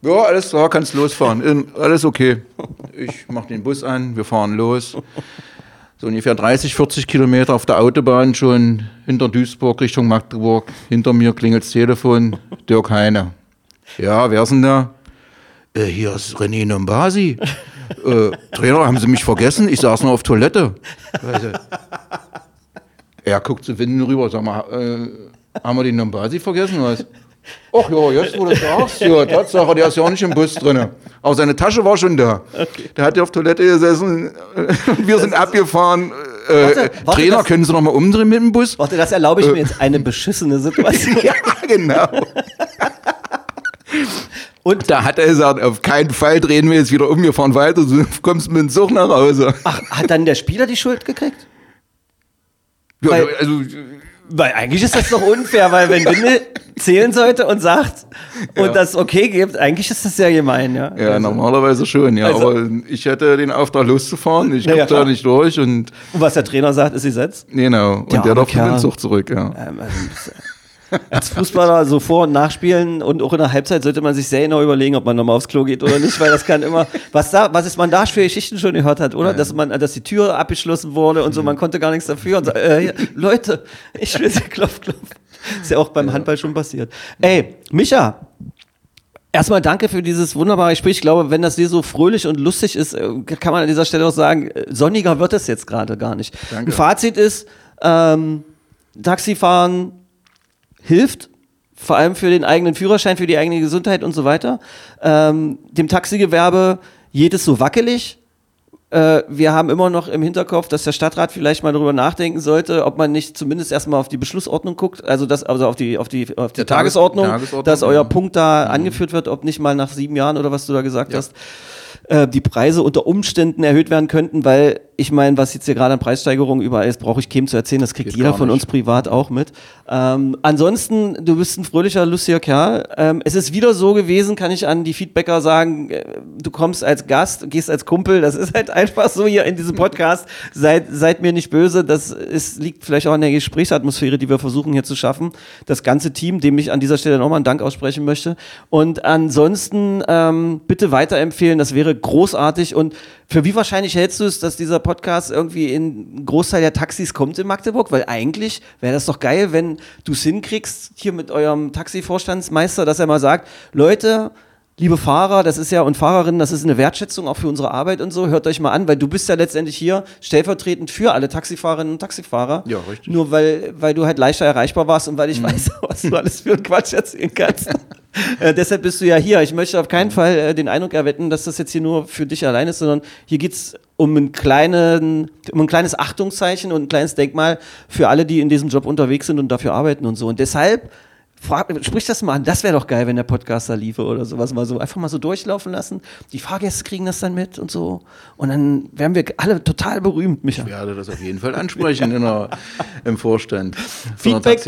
Ja, alles klar, kannst losfahren. Alles okay. Ich mache den Bus an, wir fahren los. So ungefähr 30, 40 Kilometer auf der Autobahn schon hinter Duisburg Richtung Magdeburg. Hinter mir klingelt das Telefon. Dirk Heine. Ja, wer ist denn da? Äh, hier ist René Nombasi. äh, Trainer, haben Sie mich vergessen? Ich saß noch auf Toilette. Du, er guckt zu Winden rüber, sag mal, äh, haben wir den Nombasi vergessen? Was? Ach ja, jetzt wo du sagst, ja, Tatsache, der ist ja auch nicht im Bus drin. Aber seine Tasche war schon da. Der hat ja auf Toilette gesessen äh, und wir sind abgefahren. Äh, Warte, äh, warte, Trainer, das- können Sie noch mal umdrehen mit dem Bus? Warte, das erlaube ich mir jetzt eine beschissene Situation. ja, genau. Und Da hat er gesagt, auf keinen Fall drehen wir jetzt wieder um, wir fahren weiter, du kommst mit dem Zug nach Hause. ach, hat dann der Spieler die Schuld gekriegt? Ja, weil- also, Weil eigentlich ist das doch unfair, weil wenn Windel zählen sollte und sagt und Ja. das okay gibt, eigentlich ist das sehr gemein, ja. ja, Also, normalerweise schon, ja. Also- aber ich hätte den Auftrag loszufahren, ich Ja, ja, da nicht durch und Und was der Trainer sagt, ist Gesetz. genau. Und Der der, darf dem Zug zurück, ja. Ähm, also, als Fußballer so vor- und nachspielen und auch in der Halbzeit sollte man sich sehr genau überlegen, ob man nochmal aufs Klo geht oder nicht, weil das kann immer, was da, was ist man da für Geschichten schon gehört hat, oder? Dass man, dass die Tür abgeschlossen wurde und so, man konnte gar nichts dafür und so, äh, Leute, ich will sie klopf, klopf. Ist ja auch beim Handball schon passiert. Ey, Micha, Erstmal danke für dieses wunderbare Gespräch. Ich glaube, wenn das hier so fröhlich und lustig ist, äh, kann man an dieser Stelle auch sagen, äh, sonniger wird es jetzt gerade gar nicht. Danke. Ein Fazit ist, ähm, Taxifahren hilft, vor allem für den eigenen Führerschein, für die eigene Gesundheit und so weiter. Ähm, dem Taxigewerbe geht es so wackelig. Äh, wir haben immer noch im Hinterkopf, dass der Stadtrat vielleicht mal darüber nachdenken sollte, ob man nicht zumindest erstmal auf die Beschlussordnung guckt, also das, also auf die, auf die, auf die Tagesordnung, Tagesordnung, dass euer ja. Punkt da angeführt wird, ob nicht mal nach sieben Jahren oder was du da gesagt Ja. hast, äh, die Preise unter Umständen erhöht werden könnten, weil ich meine, was jetzt hier gerade an Preissteigerungen überall ist, brauche ich keinem zu erzählen, das kriegt Geht jeder von uns privat auch mit. Ähm, ansonsten, du bist ein fröhlicher, lustiger Kerl. Ähm, es ist wieder so gewesen, kann ich an die Feedbacker sagen, äh, du kommst als Gast, gehst als Kumpel, das ist halt einfach so hier in diesem Podcast. seid, seid mir nicht böse, das ist, liegt vielleicht auch an der Gesprächsatmosphäre, die wir versuchen hier zu schaffen. Das ganze Team, dem ich an dieser Stelle nochmal einen Dank aussprechen möchte. Und ansonsten ähm, bitte weiterempfehlen, das wäre großartig. Und für wie wahrscheinlich hältst du es, dass dieser Podcast irgendwie in Großteil der Taxis kommt in Magdeburg? Weil eigentlich wäre das doch geil, wenn du es hinkriegst, hier mit eurem Taxivorstandsmeister, dass er mal sagt, Leute, liebe Fahrer, das ist ja und Fahrerinnen, das ist eine Wertschätzung auch für unsere Arbeit und so. Hört euch mal an, weil du bist ja letztendlich hier stellvertretend für alle Taxifahrerinnen und Taxifahrer. Ja, richtig. Mhm. Nur weil, weil du halt leichter erreichbar warst und weil ich weiß, was du alles für einen Quatsch erzählen kannst. äh, deshalb bist du ja hier. Ich möchte auf keinen Fall äh, den Eindruck erwecken, dass das jetzt hier nur für dich allein ist, sondern hier geht's um, einen kleinen, um ein kleines Achtungszeichen und ein kleines Denkmal für alle, die in diesem Job unterwegs sind und dafür arbeiten und so. Und deshalb Frag, sprich das mal an, das wäre doch geil, wenn der Podcaster liefe oder sowas mal so. Einfach mal so durchlaufen lassen. Die Fahrgäste kriegen das dann mit und so. Und dann wären wir alle total berühmt, Micha. Ich werde das auf jeden Fall ansprechen in der, im Vorstand Feedback,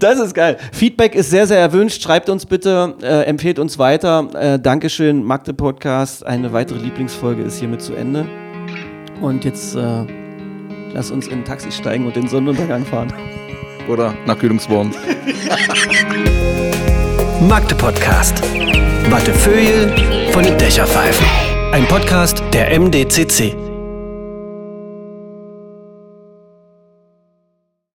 das ist geil. Feedback ist sehr, sehr erwünscht. Schreibt uns bitte, äh, empfehlt uns weiter. Äh, Dankeschön, Magde Podcast. Eine weitere Lieblingsfolge ist hiermit zu Ende. Und jetzt äh, lass uns in ein Taxi steigen und den Sonnenuntergang fahren. Oder Nachkühlungswurm. Magde Podcast. Wattefeuille von den Dächerpfeifen. Ein Podcast der MDCC.